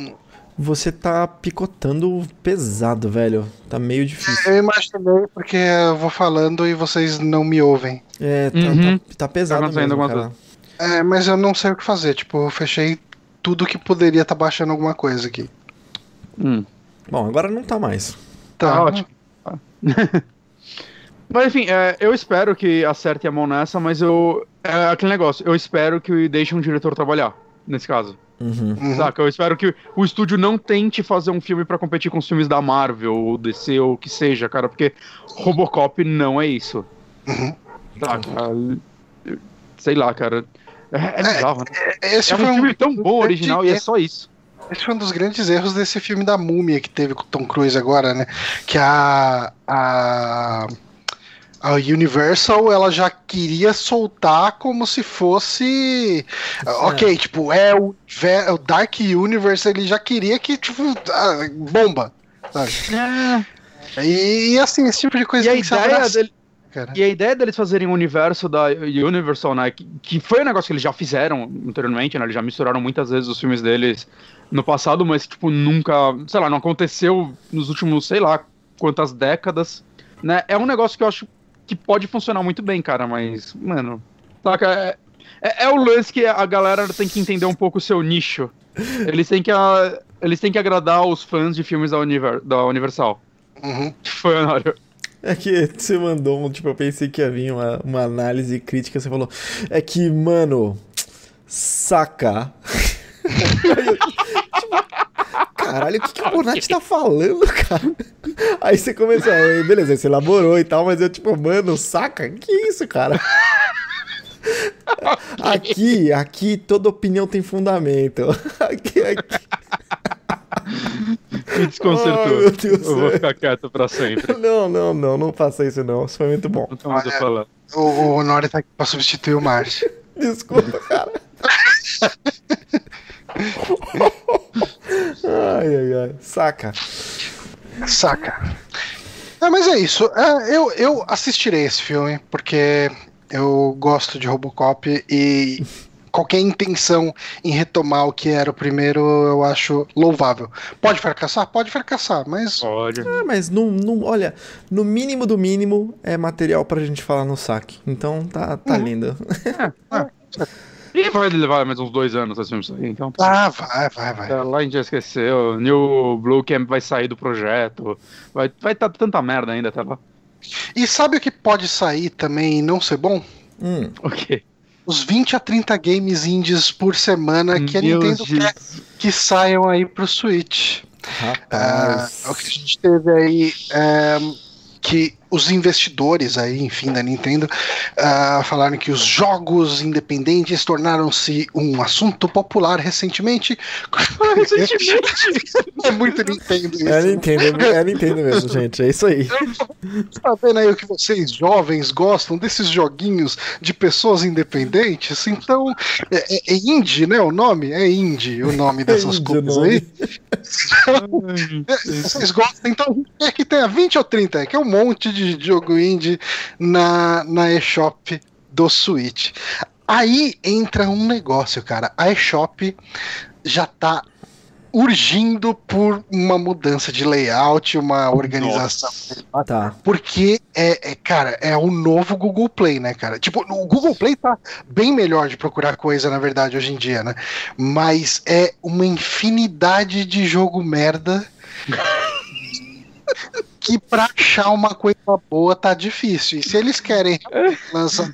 você tá picotando pesado, velho. Tá meio difícil. Eu imaginei porque eu vou falando e vocês não me ouvem. É, tá, Uhum. tá, tá pesado Tá mesmo, cara. É, mas eu não sei o que fazer. Tipo, eu fechei tudo que poderia estar baixando alguma coisa aqui. Hum. Bom, agora não tá mais. Tá, Tá ótimo. Mas enfim, é, eu espero que acerte a mão nessa, mas eu. É aquele negócio, eu espero que deixe um diretor trabalhar, nesse caso. Uhum. Uhum. Saca? Eu espero que o estúdio não tente fazer um filme pra competir com os filmes da Marvel, ou DC, ou o que seja, cara, porque Robocop não é isso. Uhum. Saca? Sei lá, cara. É, é bizarro, né? Esse É um foi filme tão bom, original, e é só isso. Esse foi um dos grandes erros desse filme da Múmia que teve com o Tom Cruise agora, né? Que a, a, a Universal ela já queria soltar como se fosse. Ok, tipo, é o, ve- o Dark Universe, ele já queria que, tipo, ah, bomba. Sabe? É, E, e, assim, esse tipo de coisa e a ideia dele. cara. E a ideia deles fazerem o universo da Universal, né? Que, que foi um negócio que eles já fizeram anteriormente, né? Eles já misturaram muitas vezes os filmes deles no passado, mas, tipo, nunca. Sei lá, não aconteceu nos últimos, sei lá, quantas décadas. Né? É um negócio que eu acho que pode funcionar muito bem, cara, mas, mano. Saca? É, é, é o lance que a galera tem que entender um pouco o seu nicho. Eles têm que, a- eles têm que agradar os fãs de filmes da, Univer, da Universal. Uhum. Foi, Honório. É que você mandou um, tipo, eu pensei que ia vir uma, uma análise crítica, você falou. É que, mano, saca. Caralho, o que, que o Bonatti tá falando, cara? Aí você começou, beleza, você elaborou e tal, mas eu, tipo, mano, saca? Que isso, cara? Aqui, aqui, toda opinião tem fundamento. Aqui, aqui. Me desconcertou. Oh, meu Deus eu vou ficar quieto pra sempre. Não, não, não, não faça isso não. Isso foi muito bom. Não tô mais a Olha. falar. O, o Honório tá aqui pra substituir o Márcio. Desculpa, cara. ai, ai, ai. Saca. Saca. É, mas é isso. É, eu, eu assistirei esse filme, porque eu gosto de Robocop e qualquer intenção em retomar o que era o primeiro, eu acho louvável. Pode fracassar? Pode fracassar, mas. Pode. Ah, mas no, no, olha, no mínimo do mínimo é material pra gente falar no saque. Então tá, tá Uhum. lindo. E vai levar mais uns dois anos assim isso aí, então. tá. Ah, vai, vai, vai. Até lá a gente já esqueceu. New Blue Camp vai sair do projeto. Vai vai tá tanta merda ainda até lá. E sabe o que pode sair também e não ser bom? Hum, Ok. Os 20 a 30 games indies por semana que a Nintendo quer Jesus. que saiam aí pro Switch. Rapaz. o que a gente teve aí é, que os investidores aí, enfim, da Nintendo ah, falaram que os jogos independentes tornaram-se um assunto popular recentemente. Recentemente. é muito Nintendo isso. É Nintendo, é Nintendo mesmo, gente. É isso aí. Tá vendo aí o que vocês jovens gostam desses joguinhos de pessoas independentes? Então, é, é- é indie, né? O nome? É indie o nome dessas o coisas aí. É, Vocês gostam, então quer que tenha 20 ou 30, que é um monte de jogo indie na, na eShop do Switch. Aí entra um negócio, cara. A eShop já tá urgindo por uma mudança de layout, uma organização. Tá. Porque é, é, cara, é o novo Google Play, né, cara? Tipo, o Google Play tá bem melhor de procurar coisa, na verdade, hoje em dia, né? Mas é uma infinidade de jogo merda que pra achar uma coisa boa tá difícil. E se eles querem lançar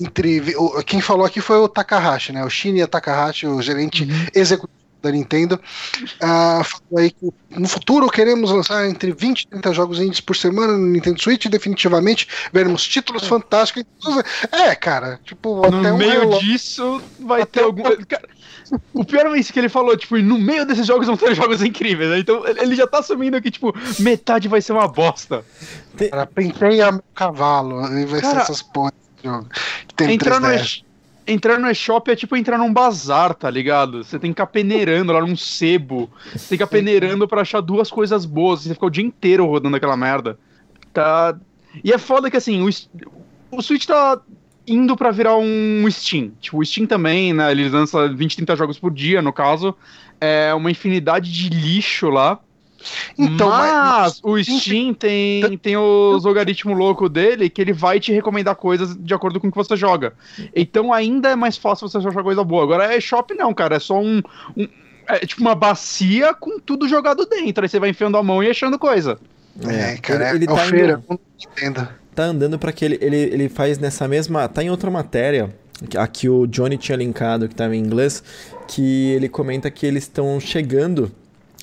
entre quem falou aqui foi o Takahashi, né? O Shinya Takahashi, o gerente executivo da Nintendo, ah, falou aí que no futuro queremos lançar entre 20 e 30 jogos indies por semana no Nintendo Switch e definitivamente veremos títulos fantásticos. É, cara, tipo, até No um meio relógio- disso vai Até ter algum. Cara, o pior é isso que ele falou, tipo, no meio desses jogos vão ter jogos incríveis, né? Então ele já tá assumindo que, tipo, metade vai ser uma bosta. Cara, penteia meu cavalo e vai Cara, ser essas porras de jogo. que Tem Entrar no, 3DS. Entrar no eShop é tipo entrar num bazar, tá ligado? Você tem que ficar peneirando lá num sebo. Você tem que ficar peneirando pra achar duas coisas boas. Você fica o dia inteiro rodando aquela merda. Tá. E é foda que assim, o, o Switch tá indo pra virar um Steam. Tipo, o Steam também, né? Ele lança 20, 30 jogos por dia, no caso. É uma infinidade de lixo lá. Então, mas, mas- o Steam tem, tem os algoritmos loucos dele que ele vai te recomendar coisas de acordo com o que você joga. Então ainda é mais fácil você achar coisa boa. Agora é shop não, cara. É só um. um- é tipo uma bacia com tudo jogado dentro. Aí você vai enfiando a mão e achando coisa. É, cara, ele, ele é tá, feira, indo, entendo. tá andando pra que ele, ele, ele faz nessa mesma. Tá em outra matéria, que- a que o Johnny tinha linkado, que tava em inglês, que ele comenta que eles estão chegando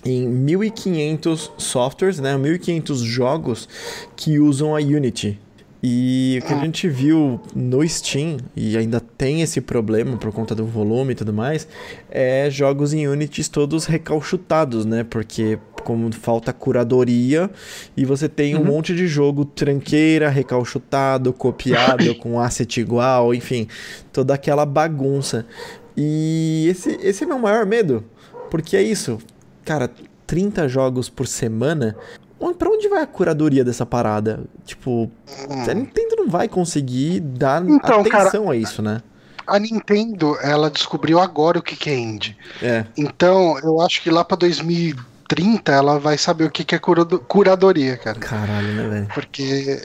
em 1500 softwares, né? 1500 jogos que usam a Unity. E o que a gente viu no Steam, e ainda tem esse problema por conta do volume e tudo mais, é jogos em Unity todos recalchutados, né? Porque como falta curadoria e você tem um Uhum. monte de jogo tranqueira, recalchutado, copiado com asset igual, enfim, toda aquela bagunça. E esse, esse é meu maior medo, porque é isso, cara, 30 jogos por semana, pra onde vai a curadoria dessa parada? Tipo, a Nintendo não vai conseguir dar Então, cara, atenção a isso, né? A Nintendo, ela descobriu agora o que que é indie. É, Então, eu acho que lá pra 2030 ela vai saber o que que é curado- curadoria, cara. caralho, né, velho? Porque.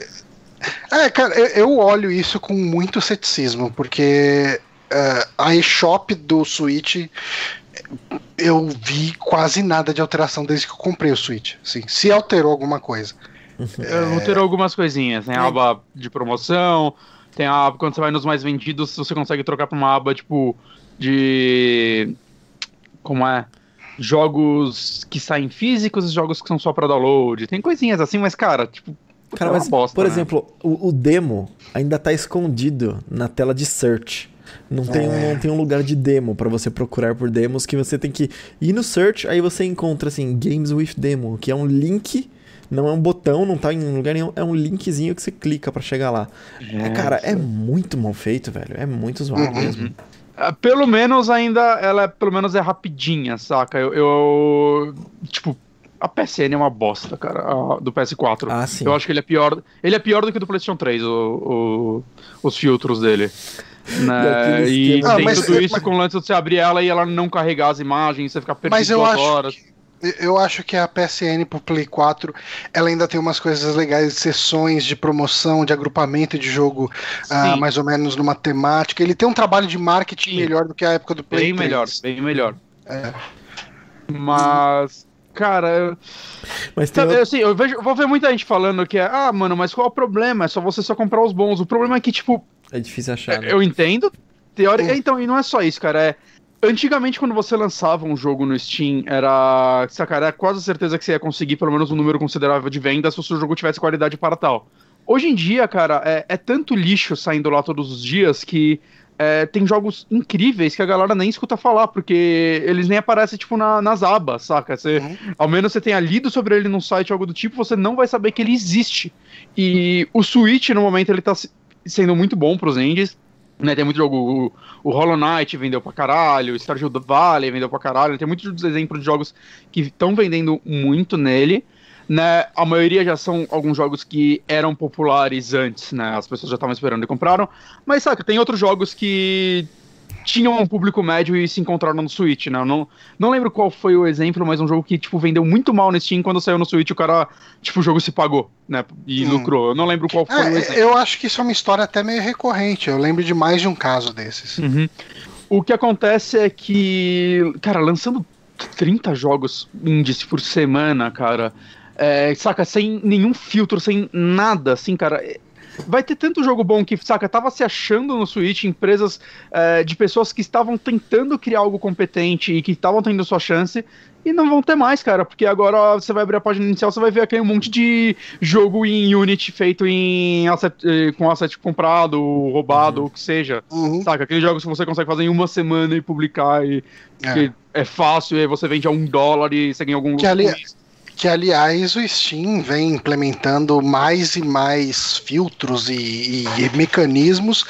É, cara, eu, olho isso com muito ceticismo, porque eh, a eShop do Switch eu vi quase nada de alteração desde que eu comprei o Switch. Assim, se alterou alguma coisa. É. Alterou algumas coisinhas. Tem a aba de promoção, tem a aba quando você vai nos mais vendidos, você consegue trocar pra uma aba tipo de. Como é? Jogos que saem físicos e jogos que são só pra download. Tem coisinhas assim, mas, cara, tipo. Cara, é uma mas, bosta, por né? exemplo, o, o demo ainda tá escondido na tela de search. Não tem, um, É. não tem um lugar de demo pra você procurar por demos que você tem que ir no search, aí você encontra assim, Games with Demo, que é um link, não é um botão, não tá em lugar nenhum, é um linkzinho que você clica pra chegar lá. É, cara, é muito mal feito, velho. É muito zoado Uhum. mesmo. Ah, Pelo menos ainda, ela é- pelo menos é rapidinha, saca? Eu, eu, tipo, a PSN é uma bosta, cara, a, do PS4. Ah, sim. Eu acho que ele é pior. Ele é pior do que o do PlayStation 3, o, o- os filtros dele. E Né? E, Ah, tem mas- tudo isso mas- com o lance de você abrir ela e ela não carregar as imagens, você ficar perdido Mas eu duas acho horas. que- Eu acho que a PSN pro Play 4 ela ainda tem umas coisas legais, sessões de promoção, de agrupamento de jogo, Sim. mais ou menos numa temática. Ele tem um trabalho de marketing Sim. melhor do que a época do Play Bem 3. melhor, bem melhor. É. Mas, cara, eu- Mas tem sabe, outro- assim, eu vejo, vou ver muita gente falando que é, ah, mano, mas qual é o problema? É só você só comprar os bons. O problema é que, tipo, É difícil achar. né? eu entendo, teórica, então, e não é só isso, cara, é Antigamente, quando você lançava um jogo no Steam, era. Saca, era quase certeza que você ia conseguir pelo menos um número considerável de vendas se o seu jogo tivesse qualidade para tal. Hoje em dia, cara, é, é tanto lixo saindo lá todos os dias que é, tem jogos incríveis que a galera nem escuta falar, porque eles nem aparecem, tipo, na- nas abas, saca? Você, Uhum. Ao menos você tenha lido sobre ele num site, algo do tipo, você não vai saber que ele existe. E o Switch, no momento, ele tá sendo muito bom pros indies. Né, tem muito jogo, o, o Hollow Knight vendeu pra caralho, o Stardew Valley vendeu pra caralho, tem muitos exemplos de jogos que estão vendendo muito nele, né, a maioria já são alguns jogos que eram populares antes, né, as pessoas já estavam esperando e compraram, mas saca, tem outros jogos que tinham um público médio e se encontraram no Switch, né, eu não, não lembro qual foi o exemplo, mas um jogo que, tipo, vendeu muito mal no Steam, quando saiu no Switch o cara, tipo, o jogo se pagou, né, e Hum. lucrou, eu não lembro qual foi o É, exemplo. eu acho que isso é uma história até meio recorrente. Eu lembro de mais de um caso desses. Uhum. O que acontece é que, cara, lançando 30 jogos indies por semana, cara, é, saca, sem nenhum filtro, sem nada, assim, cara. Vai ter tanto jogo bom que, saca, tava se achando no Switch empresas é, de pessoas que estavam tentando criar algo competente e que estavam tendo sua chance e não vão ter mais, cara, porque agora você vai abrir a página inicial, você vai ver aquele monte de jogo em Unity feito em asset, eh, com asset comprado, roubado, ou o que seja. Uhum. Saca, aqueles jogos que você consegue fazer em uma semana e publicar e É. que é fácil, e aí você vende a um dólar e você ganha algum Que ali-. Que, aliás, o Steam vem implementando mais e mais filtros e, e- e mecanismos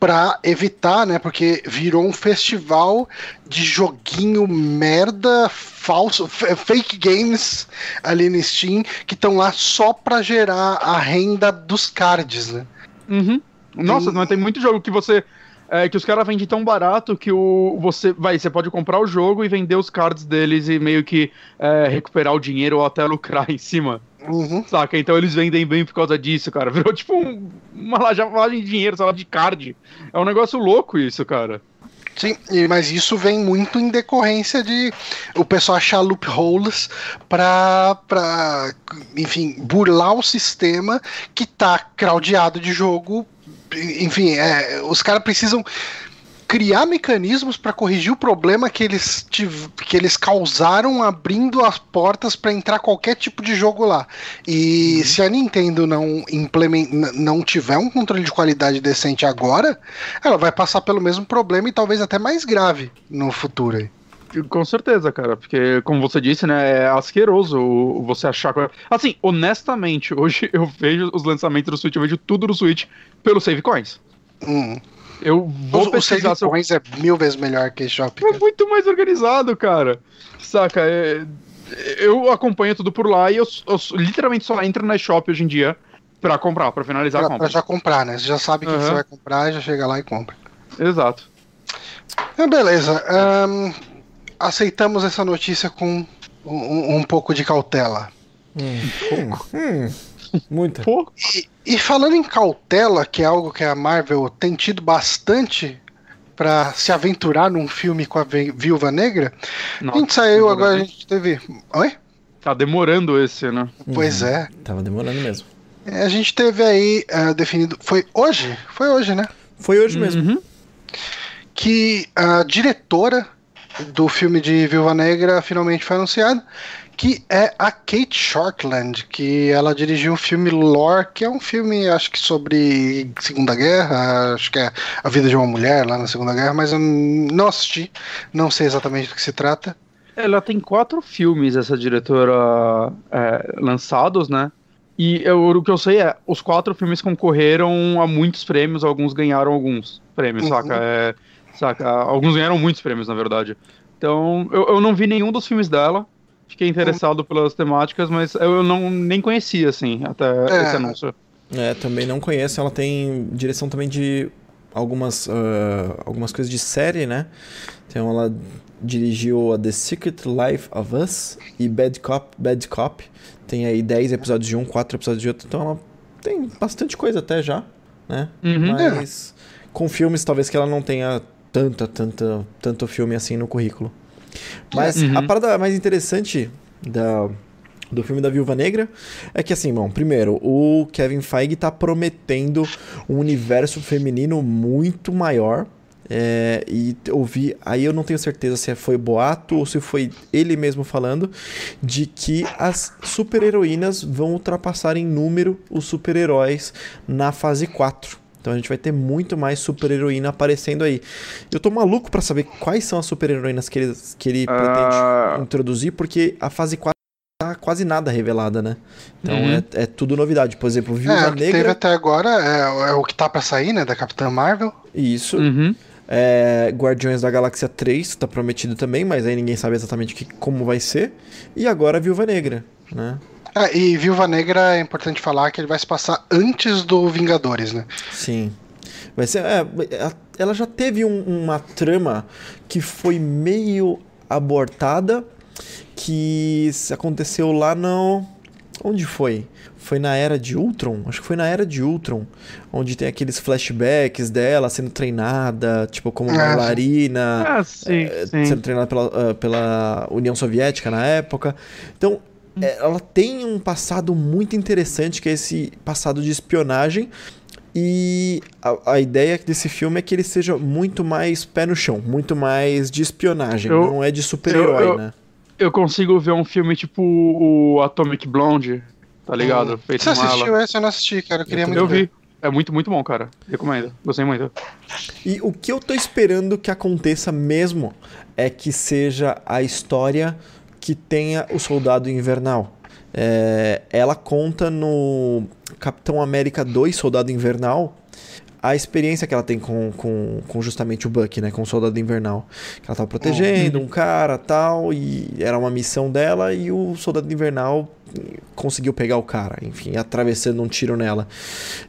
para evitar, né? Porque virou um festival de joguinho merda, falso, fake games ali no Steam que estão lá só para gerar a renda dos cards, né? Uhum. Nossa, Tem- mas tem muito jogo que você. É, que os caras vendem tão barato que o você vai você pode comprar o jogo e vender os cards deles e meio que é, recuperar o dinheiro ou até lucrar em cima, Uhum. saca? Então eles vendem bem por causa disso, cara. Virou tipo um- uma lavagem de dinheiro, sei lá, de card. É um negócio louco isso, cara. Sim, mas isso vem muito em decorrência de o pessoal achar loopholes para, pra, enfim, burlar o sistema que tá craudiado de jogo. Enfim, é, os caras precisam criar mecanismos para corrigir o problema que eles, que eles causaram abrindo as portas para entrar qualquer tipo de jogo lá. E se a Nintendo não, não tiver um controle de qualidade decente agora, ela vai passar pelo mesmo problema e talvez até mais grave no futuro. aí. Com certeza, cara, porque, como você disse, né, é asqueroso o- você achar. que- Assim, honestamente, hoje eu vejo os lançamentos do Switch, eu vejo tudo no Switch pelo Save Coins. Hum. Eu vou O, o pesquisar Save se eu Coins é mil vezes melhor que Shop. É muito mais organizado, cara. Saca? é- Eu acompanho tudo por lá e eu, eu literalmente só entro na shop hoje em dia pra comprar, pra finalizar a Pra, pra compra. já comprar, né? Você já sabe o que que você vai comprar, já chega lá e compra. Exato. Ah, beleza. ahn, aceitamos essa notícia com um, um pouco de cautela. Hum, hum, muita. Pô, E, e falando em cautela, que é algo que a Marvel tem tido bastante pra se aventurar num filme com a Vi- Viúva Negra, a gente saiu agora, a gente teve. Oi? Tá demorando esse, né? Pois Uhum. é. Tava demorando mesmo. É, A gente teve aí ah, definido. Foi hoje? Foi hoje, né? Foi hoje mesmo. Uhum. Que a diretora do filme de Viúva Negra finalmente foi anunciada. Que é a Kate Shortland, que ela dirigiu o filme Lore, que é um filme, acho que sobre Segunda Guerra, acho que é a vida de uma mulher lá na Segunda Guerra, mas eu não assisti, não sei exatamente do que se trata. Ela tem quatro filmes, essa diretora, é, lançados, né? E eu- o que eu sei é, os quatro filmes concorreram a muitos prêmios, alguns ganharam alguns prêmios, Uhum. saca? É, saca? Alguns ganharam muitos prêmios, na verdade. Então, eu, eu não vi nenhum dos filmes dela. Fiquei interessado pelas temáticas, mas eu não nem conhecia, assim, até É. esse anúncio. É, também não conheço. Ela tem direção também de algumas, ah, algumas coisas de série, né? Então ela dirigiu a The Secret Life of Us e Bad Cop, Bad Cop. Tem aí 10 episódios de um, 4 episódios de outro. Então ela tem bastante coisa até já, né? Uhum. Mas com filmes talvez que ela não tenha tanta, tanta, tanto filme assim no currículo. Mas Uhum. a parada mais interessante da, do filme da Viúva Negra é que, assim, bom, primeiro, o Kevin Feige tá prometendo um universo feminino muito maior. é, e eu vi, aí eu não tenho certeza se foi boato ou se foi ele mesmo falando, de que as super-heroínas vão ultrapassar em número os super-heróis na fase 4. Então a gente vai ter muito mais super-heroína aparecendo aí. Eu tô maluco pra saber quais são as super-heroínas que ele, que ele Ah. pretende introduzir, porque a fase 4 tá quase nada revelada, né? Então Uhum. é, é tudo novidade. Por exemplo, É, Viúva o que teve Negra. até agora é, é o que tá pra sair, né? Da Capitã Marvel. Isso. Uhum. É, Guardiões da Galáxia 3 tá prometido também, mas aí ninguém sabe exatamente que, como vai ser. E agora Viúva Negra, né? É, e Viúva Negra é importante falar que ele vai se passar antes do Vingadores, né? Sim. Vai ser. é, ela já teve um- uma trama que foi meio abortada, que aconteceu lá no. Onde foi? Foi na era de Ultron? Acho que foi na era de Ultron, onde tem aqueles flashbacks dela sendo treinada, tipo, como Ah, bailarina. Ah, sim, é, sim. sendo treinada pela, ah, pela União Soviética na época. Então, ela tem um passado muito interessante, que é esse passado de espionagem. E a, a ideia desse filme é que ele seja muito mais pé no chão, muito mais de espionagem, Eu- não é de super-herói, eu- eu- né? Eu consigo ver um filme tipo o Atomic Blonde, tá ligado? Hum. Feito Você assistiu esse? Eu não assisti, cara. Eu queria muito Eu ver. vi. É muito, muito bom, cara. Recomendo. Gostei muito. E o que eu tô esperando que aconteça mesmo é que seja a história que tenha o Soldado Invernal. É, ela conta no Capitão América 2, Soldado Invernal, a experiência que ela tem com, com, com justamente o Buck, né? Com o Soldado Invernal. Que ela tava protegendo um cara tal, e era uma missão dela, e o Soldado Invernal conseguiu pegar o cara, enfim, atravessando um tiro nela.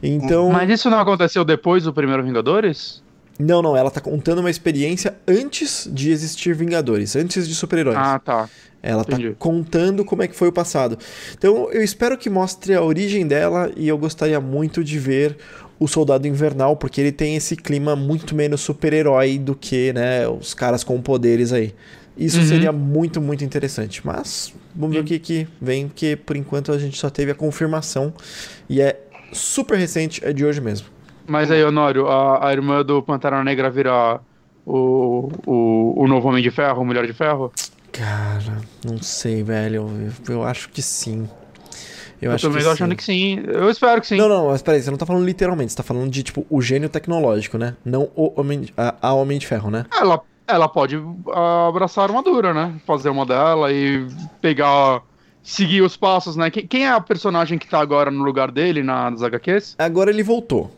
Então. Mas isso não aconteceu depois do primeiro Vingadores? Não, não, ela tá contando uma experiência antes de existir Vingadores, antes de super-heróis. Ah, tá. Ela tá entendi. contando como é que foi o passado. Então, eu espero que mostre a origem dela e eu gostaria muito de ver o Soldado Invernal, porque ele tem esse clima muito menos super-herói do que, né, os caras com poderes aí. Isso Uhum. seria muito, muito interessante. Mas vamos ver o que, que vem, porque por enquanto a gente só teve a confirmação e é super recente, é de hoje mesmo. Mas aí, Honório, a, a irmã do Pantera Negra vira o, o, o novo Homem de Ferro, Mulher de Ferro? Cara, não sei, velho. Eu, eu acho que sim. Eu, Eu, acho também tô achando que sim. Eu espero que sim. Não, não, mas peraí, você não tá falando literalmente, você tá falando de, tipo, o gênio tecnológico, né? Não o homem, a, a Homem de Ferro, né? Ela, ela pode ah, abraçar a armadura, né? Fazer uma dela e pegar. Seguir os passos, né? Quem, é a personagem que tá agora no lugar dele na, nas HQs? Agora ele voltou.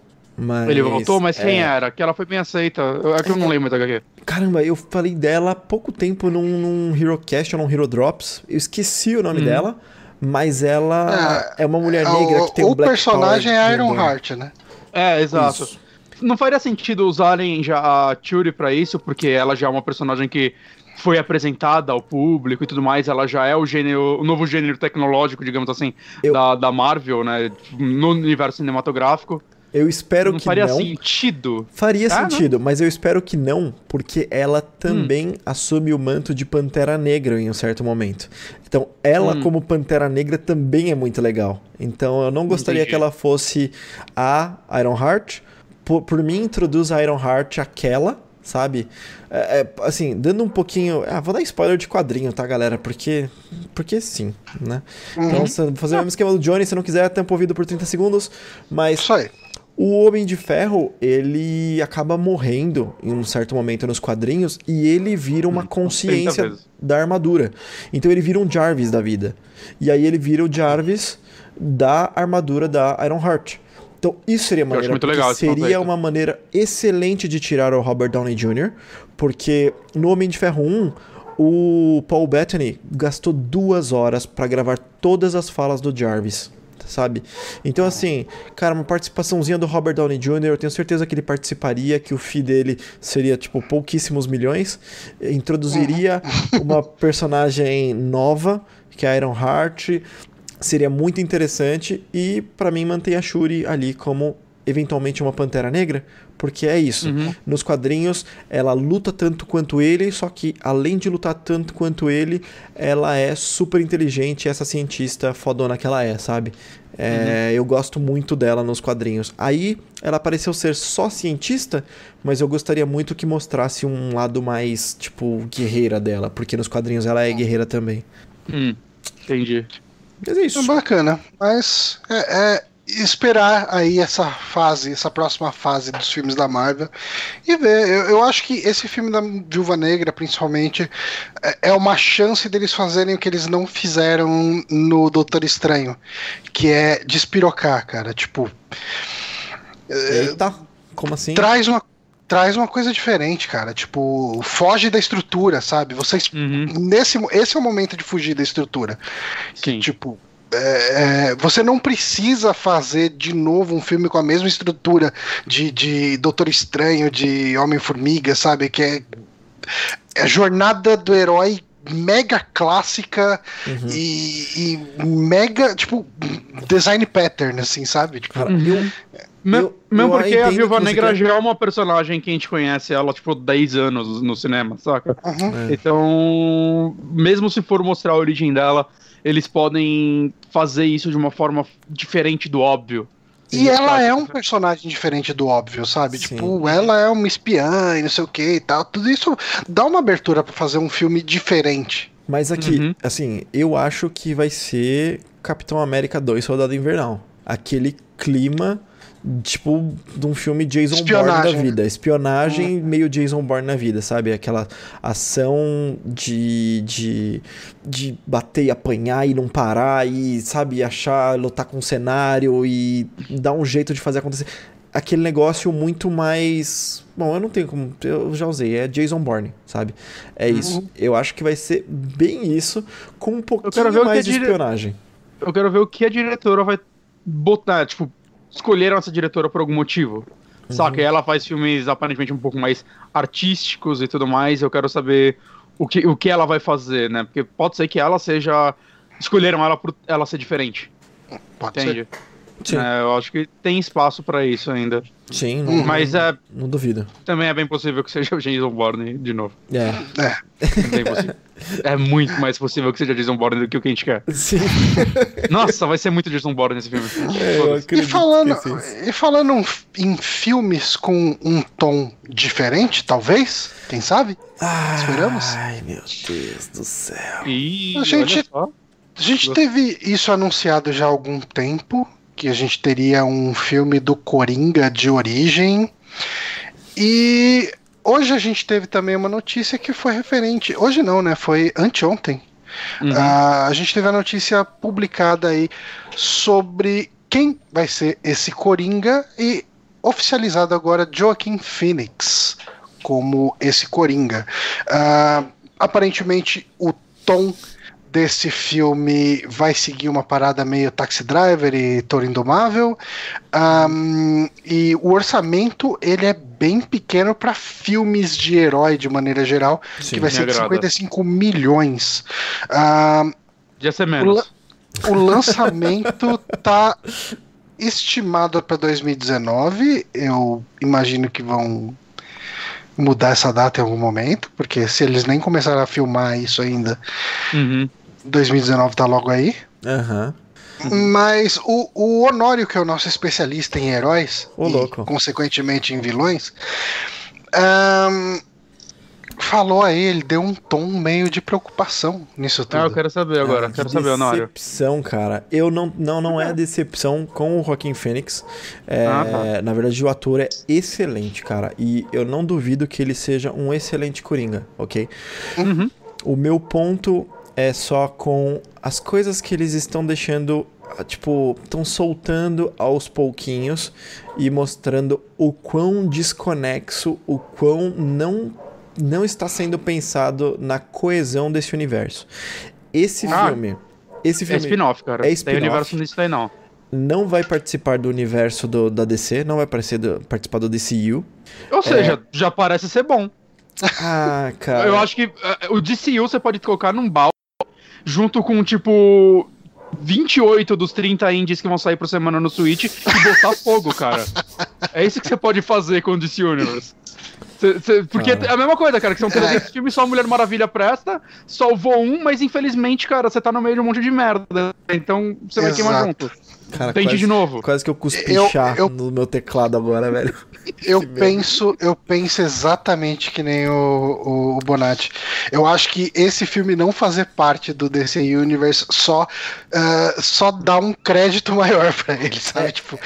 Mas, Ele voltou, mas quem é, era? Que ela foi bem aceita. Eu- É que eu não lembro da HQ. Caramba, eu falei dela há pouco tempo num, num HeroCast ou num Hero Drops. Eu esqueci o nome Hum. dela, mas ela é, uma mulher negra o, que tem o um Black personagem Power é Iron. Heart, né? É, exato. Isso. Não faria sentido usarem já a Shuri pra isso, porque ela já é uma personagem que foi apresentada ao público e tudo mais, ela já é o gênero, o novo gênero tecnológico, digamos assim, Eu- da, da Marvel, né? No universo cinematográfico. Eu espero não que faria não. sentido. Faria Ah, não. sentido, mas eu espero que não, porque ela Hum. também assume o manto de Pantera Negra em um certo momento. Então, ela Hum. como Pantera Negra também é muito legal. Então, eu não gostaria Entendi. que ela fosse a Iron Heart. Por, por mim, introduz a Iron Heart aquela, sabe? É, é, assim, dando um pouquinho. Ah, vou dar spoiler de quadrinho, tá, galera? Porque. Porque sim, né? Então, se- vou fazer o mesmo esquema do Johnny, se não quiser, tampa o ouvido por 30 segundos. Mas Isso aí. O Homem de Ferro, ele acaba morrendo em um certo momento nos quadrinhos e ele vira uma 30 consciência da armadura. Então ele vira um Jarvis da vida. E aí ele vira o Jarvis da armadura da Iron Heart. Então isso seria acho maneira, legal seria uma maneira excelente de tirar o Robert Downey Jr., porque no Homem de Ferro 1, o Paul Bettany gastou duas horas pra gravar todas as falas do Jarvis. Sabe? Então, assim, cara, uma participaçãozinha do Robert Downey Jr., eu tenho certeza que ele participaria, que o fee dele seria, tipo, pouquíssimos milhões. Introduziria uma personagem nova, que é a Iron Heart. Seria muito interessante. E, pra mim, mantém a Shuri ali como eventualmente uma Pantera Negra, porque é isso. Uhum. Nos quadrinhos, ela luta tanto quanto ele, só que além de lutar tanto quanto ele, ela é super inteligente, essa cientista fodona que ela é, sabe? É, Eu gosto muito dela nos quadrinhos. Aí ela pareceu ser só cientista, mas eu gostaria muito que mostrasse um lado mais, tipo, guerreira dela, porque nos quadrinhos ela é guerreira também. Hum, entendi. Mas é isso. É bacana, mas é, é esperar aí essa fase, essa próxima fase dos filmes da Marvel e ver. Eu, eu acho que esse filme da Viúva Negra, principalmente, é, é uma chance deles fazerem o que eles não fizeram no Doutor Estranho, que é despirocar, cara. Tipo, Eita, como assim? traz uma traz uma coisa diferente, cara. Tipo, foge da estrutura, sabe? Vocês Uhum. nesse esse é o momento de fugir da estrutura. Que, Sim. tipo, é, você não precisa fazer de novo um filme com a mesma estrutura de, de Doutor Estranho, de Homem-Formiga, sabe? Que é, é a jornada do herói mega clássica Uhum. e, e mega, tipo, design pattern, assim, sabe? Tipo, Cara, Uhum. eu, Me- Eu- mesmo eu porque a Viúva Negra quer- já é uma personagem que a gente conhece ela, tipo, 10 anos no cinema, saca? uhum. É. Então, mesmo se for mostrar a origem dela, eles podem fazer isso de uma forma diferente do óbvio. E ela é um personagem diferente do óbvio, sabe? Sim. Tipo, ela é uma espiã e não sei o que e tal. Tudo isso dá uma abertura pra fazer um filme diferente. Mas aqui, Uhum. assim, eu acho que vai ser Capitão América 2 Soldado Invernal. Aquele clima, tipo, de um filme Jason Bourne da né? vida. Espionagem meio Jason Bourne na vida, sabe? Aquela ação de, de, de bater e apanhar e não parar e, sabe, achar, lutar com o cenário e dar um jeito de fazer acontecer. Aquele negócio muito mais. Bom, eu não tenho como. Eu já usei, é Jason Bourne, sabe? É isso. Eu acho que vai ser bem isso, com um pouquinho mais de dire- espionagem. Eu quero ver o que a diretora vai botar, tipo, escolheram essa diretora por algum motivo. Saca? E ela faz filmes aparentemente um pouco mais artísticos e tudo mais. Eu quero saber o que, o que ela vai fazer, né? Porque pode ser que ela seja. Escolheram ela por ela ser diferente. Pode Entende? Sim. É, eu acho que tem espaço pra isso ainda. Sim, não, Uhum. Mas é, não duvido. também é bem possível que seja o Jason Bourne de novo. É. É. É, bem possível. é muito mais possível que seja Jason Bourne do que o que a gente quer. Sim. Nossa, vai ser muito Jason Bourne nesse filme. É. E falando, e falando um- em filmes com um tom diferente, talvez, quem sabe? Esperamos? Ai, meu Deus do céu. E A gente-. A gente teve isso anunciado já há algum tempo, que a gente teria um filme do Coringa de origem. E hoje a gente teve também uma notícia que foi referente. Hoje não, né? Foi anteontem. Uhum. Ah, a gente teve a notícia publicada aí sobre quem vai ser esse Coringa e oficializado agora Joaquin Phoenix como esse Coringa. Ah, aparentemente o tom desse filme vai seguir uma parada meio Taxi Driver e Toro Indomável. Ahn, e o orçamento ele é bem pequeno para filmes de herói de maneira geral, Sim, que vai ser de agrada. 55 milhões. Podia ser o, menos. la- o lançamento tá estimado para 2019. Eu imagino que vão mudar essa data em algum momento, porque se eles nem começaram a filmar isso ainda, Uhum. 2019 tá logo aí. Aham. Mas o, o Honório, que é o nosso especialista em heróis, Ô, e, louco. consequentemente em vilões, ahn, falou aí, ele deu um tom meio de preocupação nisso tudo. Ah, eu quero saber agora. Ah, quero que saber, Honório. Decepção, cara. Eu não, não, não é decepção com o Joaquim Fênix. É, Ah, tá. Na verdade, o ator é excelente, cara. E eu não duvido que ele seja um excelente Coringa, ok? Uhum. O meu ponto é só com as coisas que eles estão deixando, ah, tipo, estão soltando aos pouquinhos e mostrando o quão desconexo, o quão não não está sendo pensado na coesão desse universo. Esse Ah, filme, esse É filme spin-off, cara. É Tem spin-off. universo nisso aí, não. não vai participar do universo do- da DC, não vai do- participar do DCU. Ou seja, já parece ser bom. Ah, cara. Eu acho que eh, o DCU você pode colocar num balde junto com, tipo, 28 dos 30 indies que vão sair por semana no Switch e botar fogo, cara. É isso que você pode fazer com o DC Universe. Cê- cê- porque Cara. é a mesma coisa, cara, que são 300 filmes, só a Mulher Maravilha presta, salvou um, mas infelizmente, cara, você tá no meio de um monte de merda. Então você vai queimar junto. Cara, Tente quase, de novo. quase que eu cuspi Eu- chá eu- no meu teclado agora, velho. Eu penso, eu penso exatamente que nem o, o, o Bonatti. Eu acho que esse filme não fazer parte do DC Universe só, ah, só dá um crédito maior pra ele, sabe? Tipo,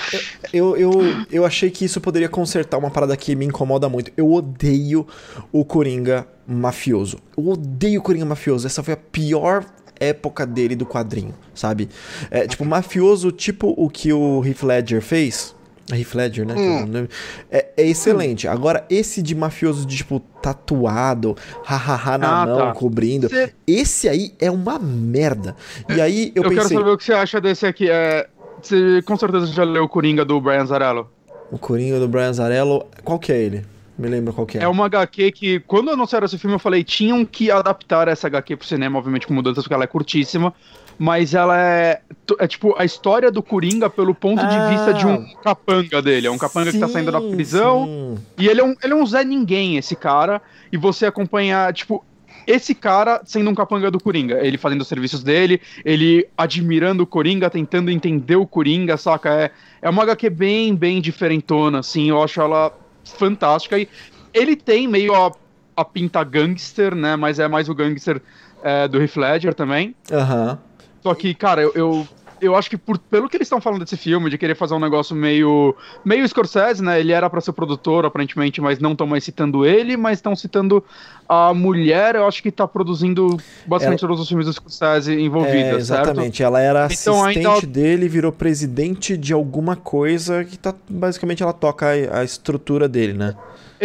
Eu, eu, eu achei que isso poderia consertar uma parada que me incomoda muito. Eu odeio o Coringa mafioso. Eu odeio o Coringa mafioso. Essa foi a pior época dele do quadrinho, sabe? É, tipo, mafioso, tipo o que o Heath Ledger fez. Heath Ledger, né? que é. É, excelente. Agora, esse de mafioso de, tipo, tatuado, hahaha na Ah, mão, tá. cobrindo. Cê- Esse aí é uma merda. E aí eu, Eu, quero pensei. saber o que você acha desse aqui. É, você com certeza já leu o Coringa do Brian Zarello. O Coringa do Brian Zarello. Qual que é ele? Me lembra qual que é. É uma HQ que, quando anunciaram esse filme, eu falei, tinham que adaptar essa HQ pro cinema, obviamente com mudanças, porque ela é curtíssima. Mas ela é, é tipo a história do Coringa pelo ponto Ah. de vista de um capanga dele. É um capanga que tá saindo da Sim, prisão. sim. E ele é, um, ele é um Zé Ninguém, esse cara. E você acompanha, tipo, esse cara sendo um capanga do Coringa. Ele fazendo os serviços dele, ele admirando o Coringa, tentando entender o Coringa, saca? É, é uma HQ bem, bem diferentona, assim. Eu acho ela fantástica. E ele tem meio a, a pinta gangster, né? Mas é mais o gangster é, do Heath Ledger também. Aham. Só que, cara, eu, eu, eu acho que por- pelo que eles estão falando desse filme, de querer fazer um negócio meio. meio Scorsese, né? Ele era pra ser produtor, aparentemente, mas não estão mais citando ele, mas estão citando a mulher, eu acho que tá produzindo basicamente todos os filmes do Scorsese envolvida, É, certo? exatamente. Ela era Então, assistente ainda- dele, virou presidente de alguma coisa que tá. Basicamente ela toca a, a estrutura dele, né?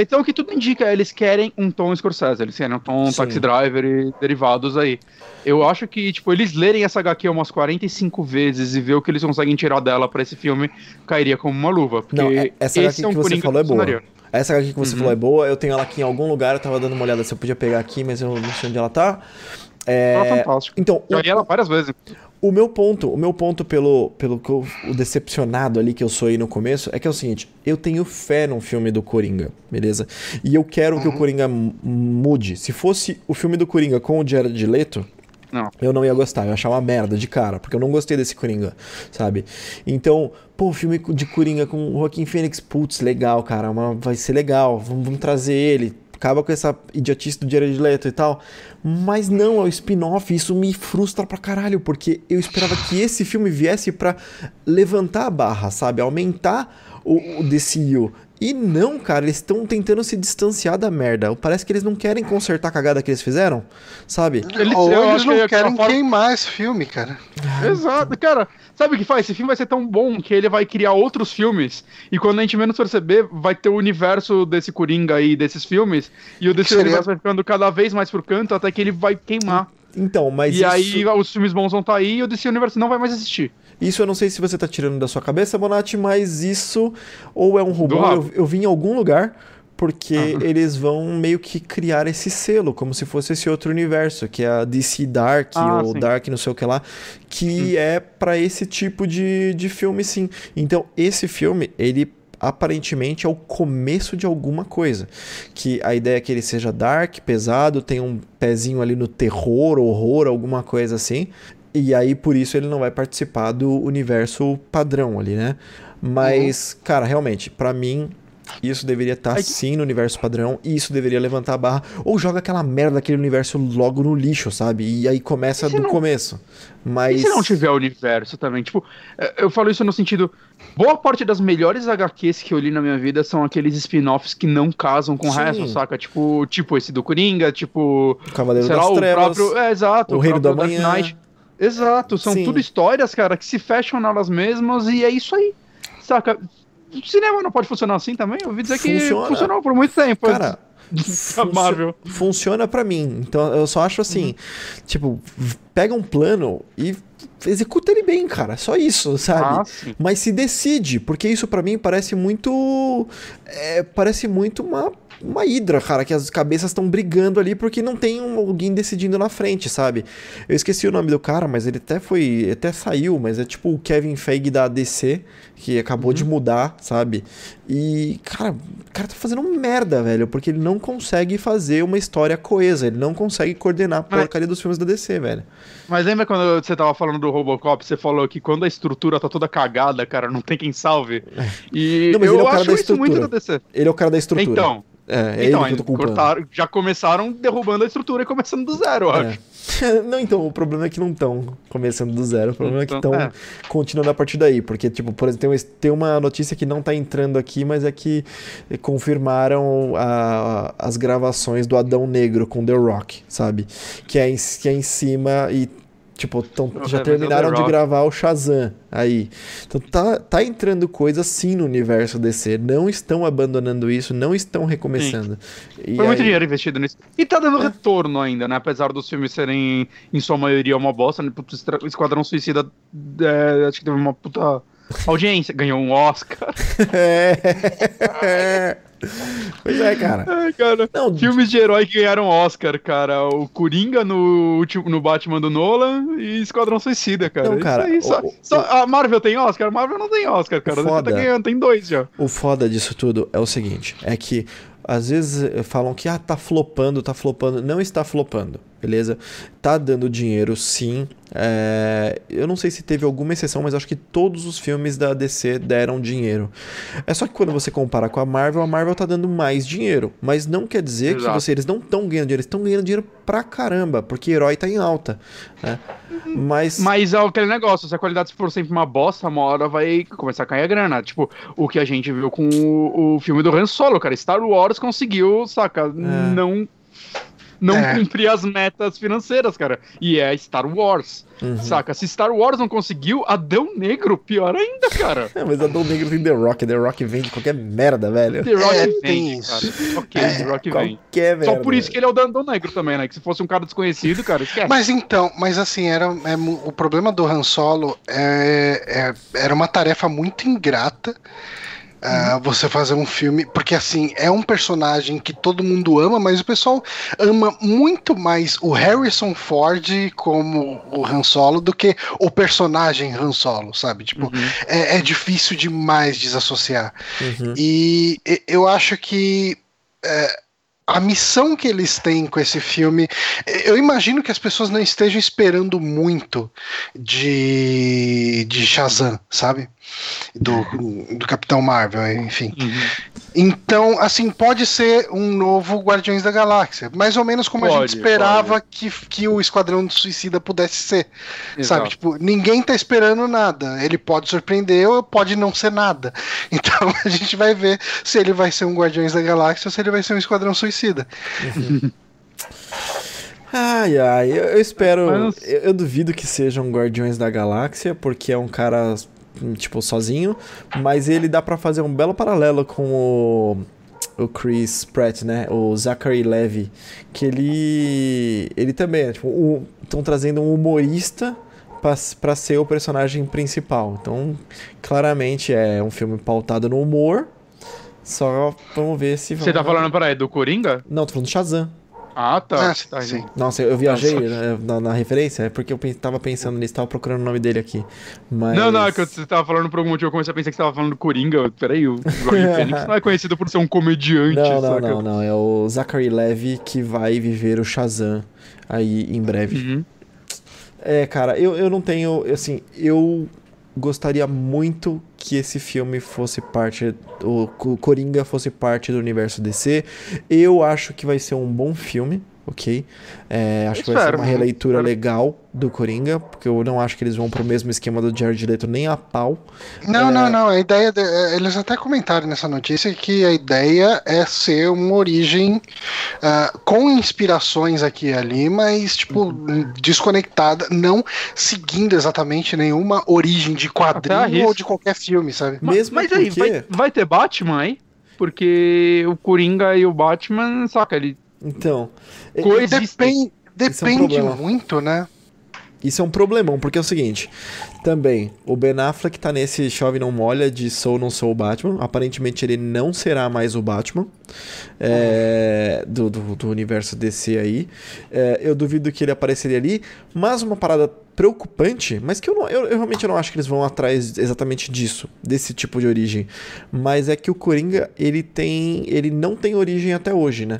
Então o que tudo indica eles querem um tom Scorsese, eles querem um tom Sim. Taxi Driver e derivados aí. Eu acho que, tipo, eles lerem essa HQ umas 45 vezes e ver o que eles conseguem tirar dela pra esse filme, cairia como uma luva. Não, é- essa HQ é um que você falou é boa. Essa aqui que você Uhum. falou é boa, eu tenho ela aqui em algum lugar, eu tava dando uma olhada se eu podia pegar aqui, mas eu não sei onde ela tá. É, Ela é fantástica. Então, o- li ela várias vezes. O meu ponto, o meu ponto pelo, pelo que eu- o decepcionado ali que eu sou aí no começo, é que é o seguinte, eu tenho fé num filme do Coringa, beleza? E eu quero que o Coringa m- mude. Se fosse o filme do Coringa com o Jared Leto, Não. eu não ia gostar, eu ia achar uma merda de cara, porque eu não gostei desse Coringa, sabe? Então, pô, filme de Coringa com o Joaquim Phoenix, putz, legal, cara, uma- vai ser legal, vamos, vamos trazer ele, acaba com essa idiotice do Jared Leto e tal. Mas não, é o spin-off, isso me frustra pra caralho, porque eu esperava que esse filme viesse pra levantar a barra, sabe? Aumentar o, o DCU. E não, cara, eles estão tentando se distanciar da merda. Parece que eles não querem consertar a cagada que eles fizeram, sabe? Eles- ou eu eles acho não que é querem forma- queimar esse filme, cara. Exato, cara. Sabe o que faz? Esse filme vai ser tão bom que ele vai criar outros filmes. E quando a gente menos perceber, vai ter o universo desse Coringa aí, desses filmes. E o desse Seria- universo vai ficando cada vez mais por canto até que ele vai queimar. Então, mas e isso, aí os filmes bons vão estar aí e o desse universo não vai mais existir. Isso eu não sei se você tá tirando da sua cabeça, Bonatti, mas isso ou é um rumor, rabo. eu, eu vi em algum lugar, porque Aham. eles vão meio que criar esse selo, como se fosse esse outro universo, que é a DC Dark, Ah, ou sim. Dark não sei o que lá, que é pra esse tipo de, de filme sim. Então, esse filme, ele aparentemente é o começo de alguma coisa. Que a ideia é que ele seja dark, pesado, tem um pezinho ali no terror, horror, alguma coisa assim. E aí, por isso, ele não vai participar do universo padrão ali, né? Mas, cara, realmente, pra mim, isso deveria estar Aí- sim no universo padrão, e isso deveria levantar a barra. Ou joga aquela merda daquele universo logo no lixo, sabe? E aí começa E do não- começo. Mas. E se não tiver universo também? Tipo, é, eu falo isso no sentido. Boa parte das melhores HQs que eu li na minha vida são aqueles spin-offs que não casam com o resto, saca? Tipo, tipo esse do Coringa, tipo. O Cavaleiro das lá, Trevas. o próprio. É, exato. O Reino do próprio Dark Amanhã. Knight. Exato, são Sim. tudo histórias, cara, que se fecham nelas mesmas e é isso aí. Saca? O cinema não pode funcionar assim também? Eu ouvi dizer que Funciona. funcionou por muito tempo. Cara, Marvel. funciona pra mim. Então eu só acho assim, tipo, v- pega um plano e executa ele bem, cara. Só isso, sabe? Ah. Mas se decide, porque isso pra mim parece muito. é, parece muito uma. Uma hidra, cara, que as cabeças estão brigando ali porque não tem um- alguém decidindo na frente, sabe? Eu esqueci o nome do cara, mas ele até foi. Até saiu, mas é tipo o Kevin Feige da DC, que acabou de mudar, sabe? E, cara, o cara tá fazendo merda, velho, porque ele não consegue fazer uma história coesa, ele não consegue coordenar a Mas- porcaria dos filmes da DC, velho. Mas lembra quando você tava falando do Robocop, você falou que quando a estrutura tá toda cagada, cara, não tem quem salve. E Não, mas eu ele é o cara acho da isso muito estrutura. da DC. Ele é o cara da estrutura. Então, é, é então ele que eu tô cortaram, já começaram derrubando a estrutura e começando do zero, eu acho. É. não, então, o problema é que não estão começando do zero. O problema é que Então, estão é. continuando a partir daí. Porque, tipo, por exemplo, tem uma, notícia que não tá entrando aqui, mas é que confirmaram a- as gravações do Adão Negro com The Rock, sabe? Que é em, que é em cima e. Tipo, tão, já lembro do terminaram de gravar o Shazam aí. Então tá, tá entrando coisa sim no universo DC. Não estão abandonando isso, não estão recomeçando. Foi muito aí- dinheiro investido nisso. E tá dando É. retorno ainda, né? Apesar dos filmes serem, em sua maioria, uma bosta. Né? Esquadrão Suicida, é, acho que teve uma puta audiência. Ganhou um Oscar. É. pois é, cara. Cara. Não, Filmes de herói que ganharam Oscar, cara. O Coringa no, último, no Batman do Nolan e Esquadrão Suicida, cara. Não, Isso cara, aí, só- o- só- a Marvel tem Oscar? A Marvel não tem Oscar, cara. Você Foda. tá ganhando, tem dois já. O foda disso tudo é o seguinte, é que às vezes falam que ah, tá flopando, tá flopando. Não está flopando, beleza? Tá dando dinheiro, sim. É, Eu não sei se teve alguma exceção, mas acho que todos os filmes da DC deram dinheiro. É só que quando você compara com a Marvel, a Marvel tá dando mais dinheiro. Mas não quer dizer que Exato. você, eles não estão ganhando dinheiro, eles estão ganhando dinheiro pra caramba, porque herói tá em alta. Né? Mas. Mas é aquele negócio, se a qualidade for sempre uma bosta, uma hora vai começar a cair a grana. Tipo, o que a gente viu com o, o filme do Han Solo, cara. Star Wars conseguiu, saca, não... Não É. cumprir as metas financeiras, cara. E é Star Wars, Uhum. saca? Se Star Wars não conseguiu, Adão Negro, pior ainda, cara. É, mas a Dom Negro tem The Rock, The Rock vende qualquer merda, velho. The Rock É, vem, tem cara. isso. Ok, The Rock vem. Qualquer merda. Só por isso que ele é o Adão Negro também, né? Que se fosse um cara desconhecido, cara, esquece. Mas então, mas assim, era, é o problema do Han Solo é, é- era uma tarefa muito ingrata. Ah, você fazer um filme, porque assim, é um personagem que todo mundo ama, mas o pessoal ama muito mais o Harrison Ford como o Han Solo do que o personagem Han Solo, sabe? Tipo, Uhum. é, é difícil demais desassociar. Uhum. E e- eu acho que é, a missão que eles têm com esse filme, eu imagino que as pessoas não estejam esperando muito de, de Shazam, sabe? Do, do Capitão Marvel, enfim. Uhum. Então, assim, pode ser um novo Guardiões da Galáxia, mais ou menos como a Pode, gente esperava que, que o Esquadrão do Suicida pudesse ser. Exato. Sabe, tipo, ninguém tá esperando nada. Ele pode surpreender ou pode não ser nada. Então a gente vai ver se ele vai ser um Guardiões da Galáxia ou se ele vai ser um Esquadrão Suicida. Ai, ai, eu, eu espero. Mas- Eu, eu duvido que seja um Guardiões da Galáxia, porque é um cara, tipo, sozinho. Mas ele dá pra fazer um belo paralelo com o. O Chris Pratt, né? O Zachary Levy. Que ele. Ele também é, tipo, estão trazendo um humorista pra, pra ser o personagem principal. Então, claramente é um filme pautado no humor. Só vamos ver se. Você tá vão- falando, peraí, do Coringa? Não, tô falando de Shazam. Ah, tá. Ah, Tá, sim. Nossa, eu viajei Nossa. né, na, na referência, é porque eu tava pensando nisso, tava procurando o nome dele aqui. Mas... Não, não, é que você tava falando por algum motivo, eu comecei a pensar que você tava falando do Coringa. Peraí, o Joaquin Phoenix não é conhecido por ser um comediante, Não, não, saca? não, não. É o Zachary Levy que vai viver o Shazam aí em breve. Uhum. É, cara, eu, eu não tenho. Assim, eu gostaria muito que esse filme fosse parte. O Co- Coringa fosse parte do universo DC. Eu acho que vai ser um bom filme, ok? É, acho que vai ser uma releitura legal do Coringa, porque eu não acho que eles vão pro mesmo esquema do Jared Leto nem a pau. Não, É. não, não. A ideia. de- eh, eles até comentaram nessa notícia que a ideia é ser uma origem ah, com inspirações aqui e ali, mas, tipo, Uhum. desconectada, não seguindo exatamente nenhuma origem de quadrinho ou de qualquer filme, sabe? Mesmo Mas aí, porque- vai, vai ter Batman aí? porque o Coringa e o Batman, saca, ele Então, é- coexistem. Depende, Isso é um muito, né? Isso é um problemão, porque é o seguinte: também, o Ben Affleck tá nesse chove não molha de sou não sou o Batman. Aparentemente ele não será mais o Batman é, do, do, do universo DC aí. É, eu duvido que ele apareceria ali, mas uma parada preocupante, mas que eu, não, eu, eu realmente não acho que eles vão atrás exatamente disso, desse tipo de origem. Mas é que o Coringa, ele tem. ele não tem origem até hoje, né?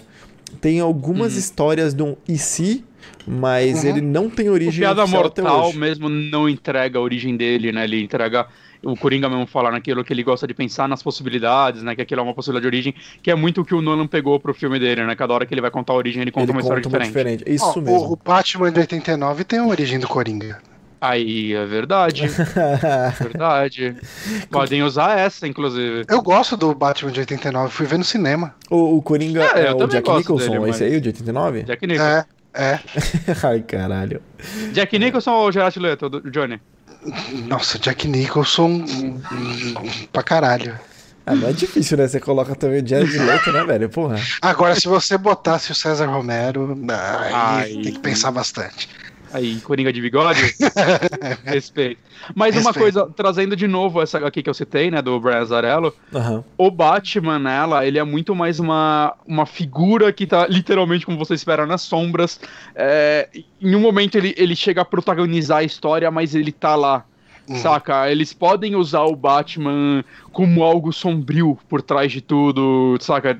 Tem algumas histórias de um e se, mas Uhum. ele não tem O origem Piada oficial até Mortal hoje. mesmo não entrega a origem dele, né? Ele entrega. O Coringa mesmo falar naquilo que ele gosta de pensar nas possibilidades, né? Que aquilo é uma possibilidade de origem, que é muito o que o Nolan pegou pro filme dele, né? Cada hora que ele vai contar a origem, ele conta Ele uma história conta uma diferente. diferente. Isso Ó, mesmo. O, o Batman de 89 tem a origem do Coringa. Aí é verdade, verdade. Podem usar essa, inclusive. Eu gosto do Batman de 89, fui ver no cinema. o, o Coringa É, é, o Jack Nicholson, dele, esse aí, o de 89? Jack Nicholson. É, é. Ai, caralho. Jack Nicholson ou Gerard Leto, do Johnny? Nossa, Jack Nicholson pra caralho. Ah, não é difícil, né? Você coloca também o Jared Leto, né, velho? Porra. Agora, se você botasse o César Romero, aí Ai. tem que pensar bastante. Aí, Coringa de bigode? Respeito. Mas uma Respeito. coisa, trazendo de novo essa aqui que eu citei, né, do Brian Azarello, Aham. o Batman nela, ele é muito mais uma, uma figura que tá literalmente, como você espera, nas sombras. É, em um momento ele, ele chega a protagonizar a história, mas ele tá lá. Hum. Saca? Eles podem usar o Batman como algo sombrio por trás de tudo, saca?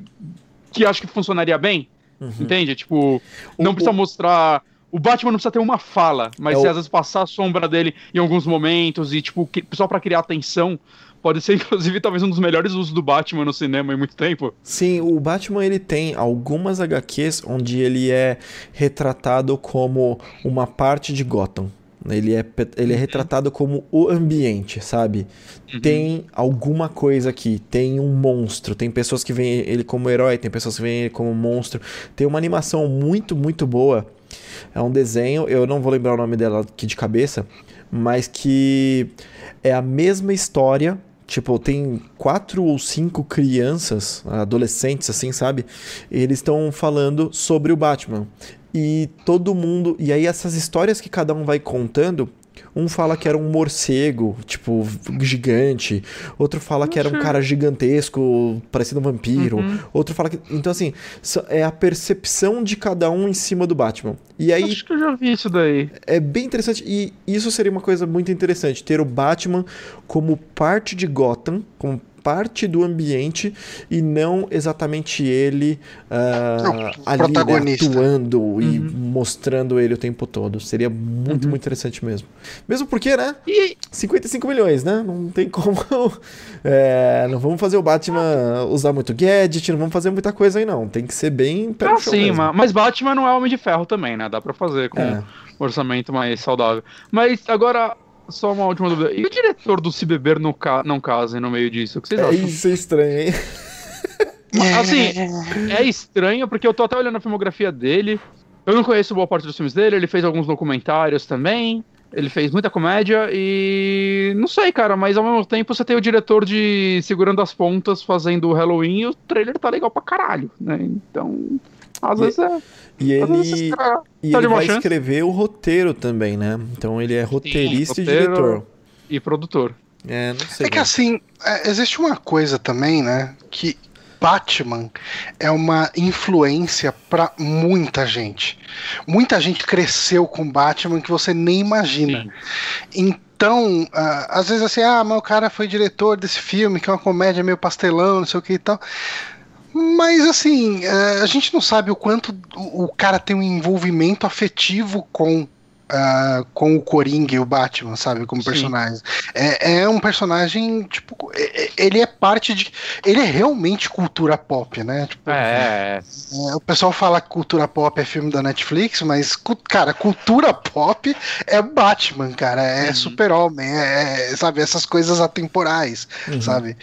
Que acho que funcionaria bem. Uhum. Entende? Tipo, não O- precisa mostrar. O Batman não precisa ter uma fala, mas É se o- às vezes passar a sombra dele em alguns momentos e, tipo, que- só pra criar atenção, pode ser, inclusive, talvez um dos melhores usos do Batman no cinema em muito tempo. Sim, o Batman ele tem algumas HQs onde ele é retratado como uma parte de Gotham. Ele é, ele é retratado como o ambiente, sabe? Tem alguma coisa aqui, tem um monstro, tem pessoas que veem ele como herói, tem pessoas que veem ele como monstro. Tem uma animação muito, muito boa. É um desenho, eu não vou lembrar o nome dela aqui de cabeça, mas que é a mesma história. Tipo, tem quatro ou cinco crianças, adolescentes, assim, sabe? Eles estão falando sobre o Batman. E todo mundo. E aí, essas histórias que cada um vai contando. Um fala que era um morcego, tipo, gigante. Outro fala que era um cara gigantesco, parecido um vampiro. Uhum. Outro fala que. Então, assim, é a percepção de cada um em cima do Batman. E aí, Acho que eu já vi isso daí. é bem interessante e isso seria uma coisa muito interessante ter o Batman como parte de Gotham, como parte do ambiente e não exatamente ele Não, ali né, atuando e mostrando ele o tempo todo. Seria muito, muito interessante mesmo. Mesmo porque, né? E 55 milhões, né? Não tem como. é, não vamos fazer o Batman usar muito gadget, não vamos fazer muita coisa aí, não. Tem que ser bem mesmo. Ah, Mas Batman não é Homem de Ferro também, né? Dá pra fazer com É. um orçamento mais saudável. Mas agora, só uma última dúvida. E o diretor do Se Beber no ca... Não Casem no meio disso? O que vocês É, acham? isso é estranho, hein? Assim, é estranho, porque eu tô até olhando a filmografia dele. Eu não conheço boa parte dos filmes dele, ele fez alguns documentários também. Ele fez muita comédia e. Não sei, cara, mas ao mesmo tempo você tem o diretor de Segurando as Pontas fazendo o Halloween e o trailer tá legal pra caralho, né? Então. Às E- vezes é. E ele. cara E ele vai chance. escrever o roteiro também, né? Então ele é roteirista roteiro- e diretor. E produtor. É, não sei. É que né? assim, é, existe uma coisa também, né? Que Batman é uma influência pra muita gente. Muita gente cresceu com Batman que você nem imagina. Sim. Então, ah, às vezes assim, ah, mas o cara foi diretor desse filme, que é uma comédia meio pastelão, não sei o que e tal. Mas assim, eh, a gente não sabe o quanto o o cara tem um envolvimento afetivo com, ah, com o Coringa e o Batman, sabe? Como Sim. personagem. É, é um personagem, tipo, é- é- ele é parte de. Ele é realmente cultura pop, né? Tipo, É, é, o pessoal fala que cultura pop é filme da Netflix, mas, cara, cultura pop é Batman, cara, é Uhum. super-homem, é, é, sabe, essas coisas atemporais, Uhum. sabe?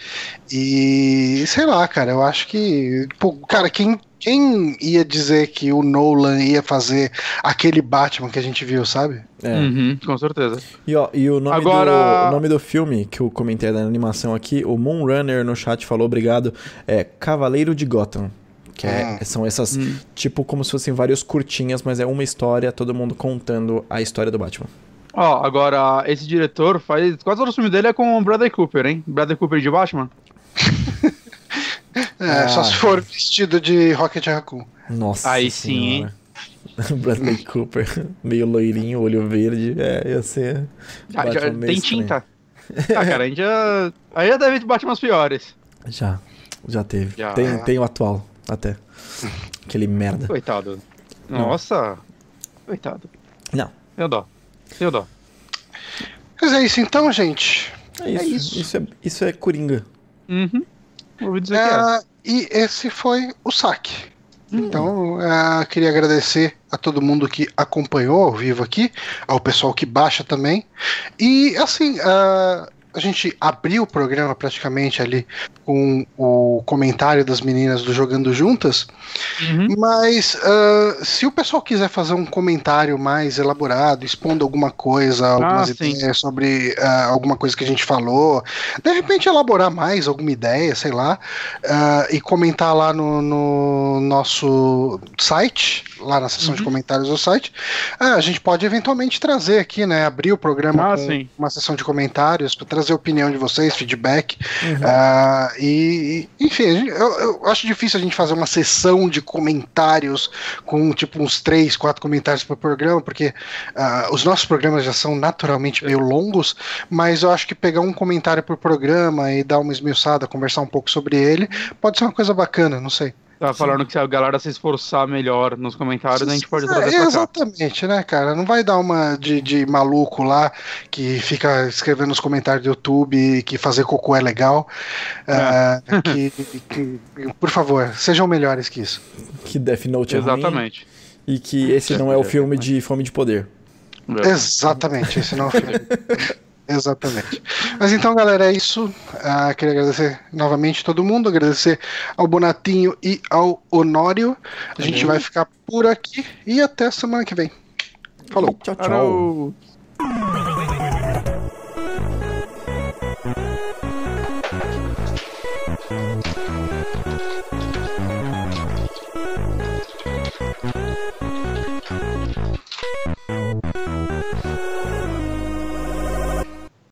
E, sei lá, cara, eu acho que, pô, cara, quem quem ia dizer que o Nolan ia fazer aquele Batman que a gente viu, sabe? É. Uhum, com certeza. E, ó, e o, nome Agora- do, o nome do filme, que eu comentei da animação aqui, o Moonrunner no chat falou, obrigado, é Cavaleiro de Gotham. Que é- Ah. são essas, Hum. tipo, como se fossem vários curtinhas, mas é uma história, todo mundo contando a história do Batman. Ó, agora, esse diretor faz. Quase todo o filme dele é com o Bradley Cooper, hein? Bradley Cooper de Batman? É, Ah. só se for vestido de Rocket Raccoon. Nossa Aí sim, senhora. Bradley Cooper, meio loirinho, olho verde, é, ia ser... Ah, já- tem estranho. tinta. Ah, cara, a gente já. Aí já deve Batman piores. Já, já teve. Já. Tem, tem o atual, até. Aquele merda. Coitado. Não. Nossa. Coitado. Não, Eu dó. Eu dó. Mas é isso então, gente. é isso. isso. Isso, é, isso é Coringa. Uhum. Ouvi dizer que é. Ah, e esse foi o saque. Então, ah, queria agradecer a todo mundo que acompanhou ao vivo aqui, ao pessoal que baixa também. E assim, ah, a gente abriu o programa praticamente ali com o comentário das meninas do Jogando Juntas. Uhum. Mas ah, se o pessoal quiser fazer um comentário mais elaborado, expondo alguma coisa, algumas Ah, ideias sobre ah, alguma coisa que a gente falou, de repente elaborar mais alguma ideia, sei lá, ah, e comentar lá no, no nosso site, lá na seção de Uhum. comentários do site, ah, a gente pode eventualmente trazer aqui, né? Abrir o programa Ah, com sim. uma sessão de comentários para trazer a opinião de vocês, feedback. Uhum. Ah, e, enfim, eu, eu acho difícil a gente fazer uma sessão de comentários com tipo uns três, quatro comentários por programa, porque ah, os nossos programas já são naturalmente meio longos, mas eu acho que pegar um comentário por programa e dar uma esmiuçada, conversar um pouco sobre ele, pode ser uma coisa bacana, não sei. Tava falando que se a galera se esforçar melhor nos comentários, a gente pode É, trazer cá. exatamente, né, cara? Não vai dar uma de, de maluco lá que fica escrevendo nos comentários do YouTube que fazer cocô é legal. Ah, que- que- por favor, sejam melhores que isso. Que Death Note é ruim Exatamente. e que esse não é o filme de Fome de Poder. Exatamente, esse não é o filme. Exatamente. Mas então, galera, é isso. Ah, queria agradecer novamente todo mundo, agradecer ao Bonatinho e ao Honório. A gente vai ficar por aqui e até semana que vem. Falou. Tchau, tchau. Falou.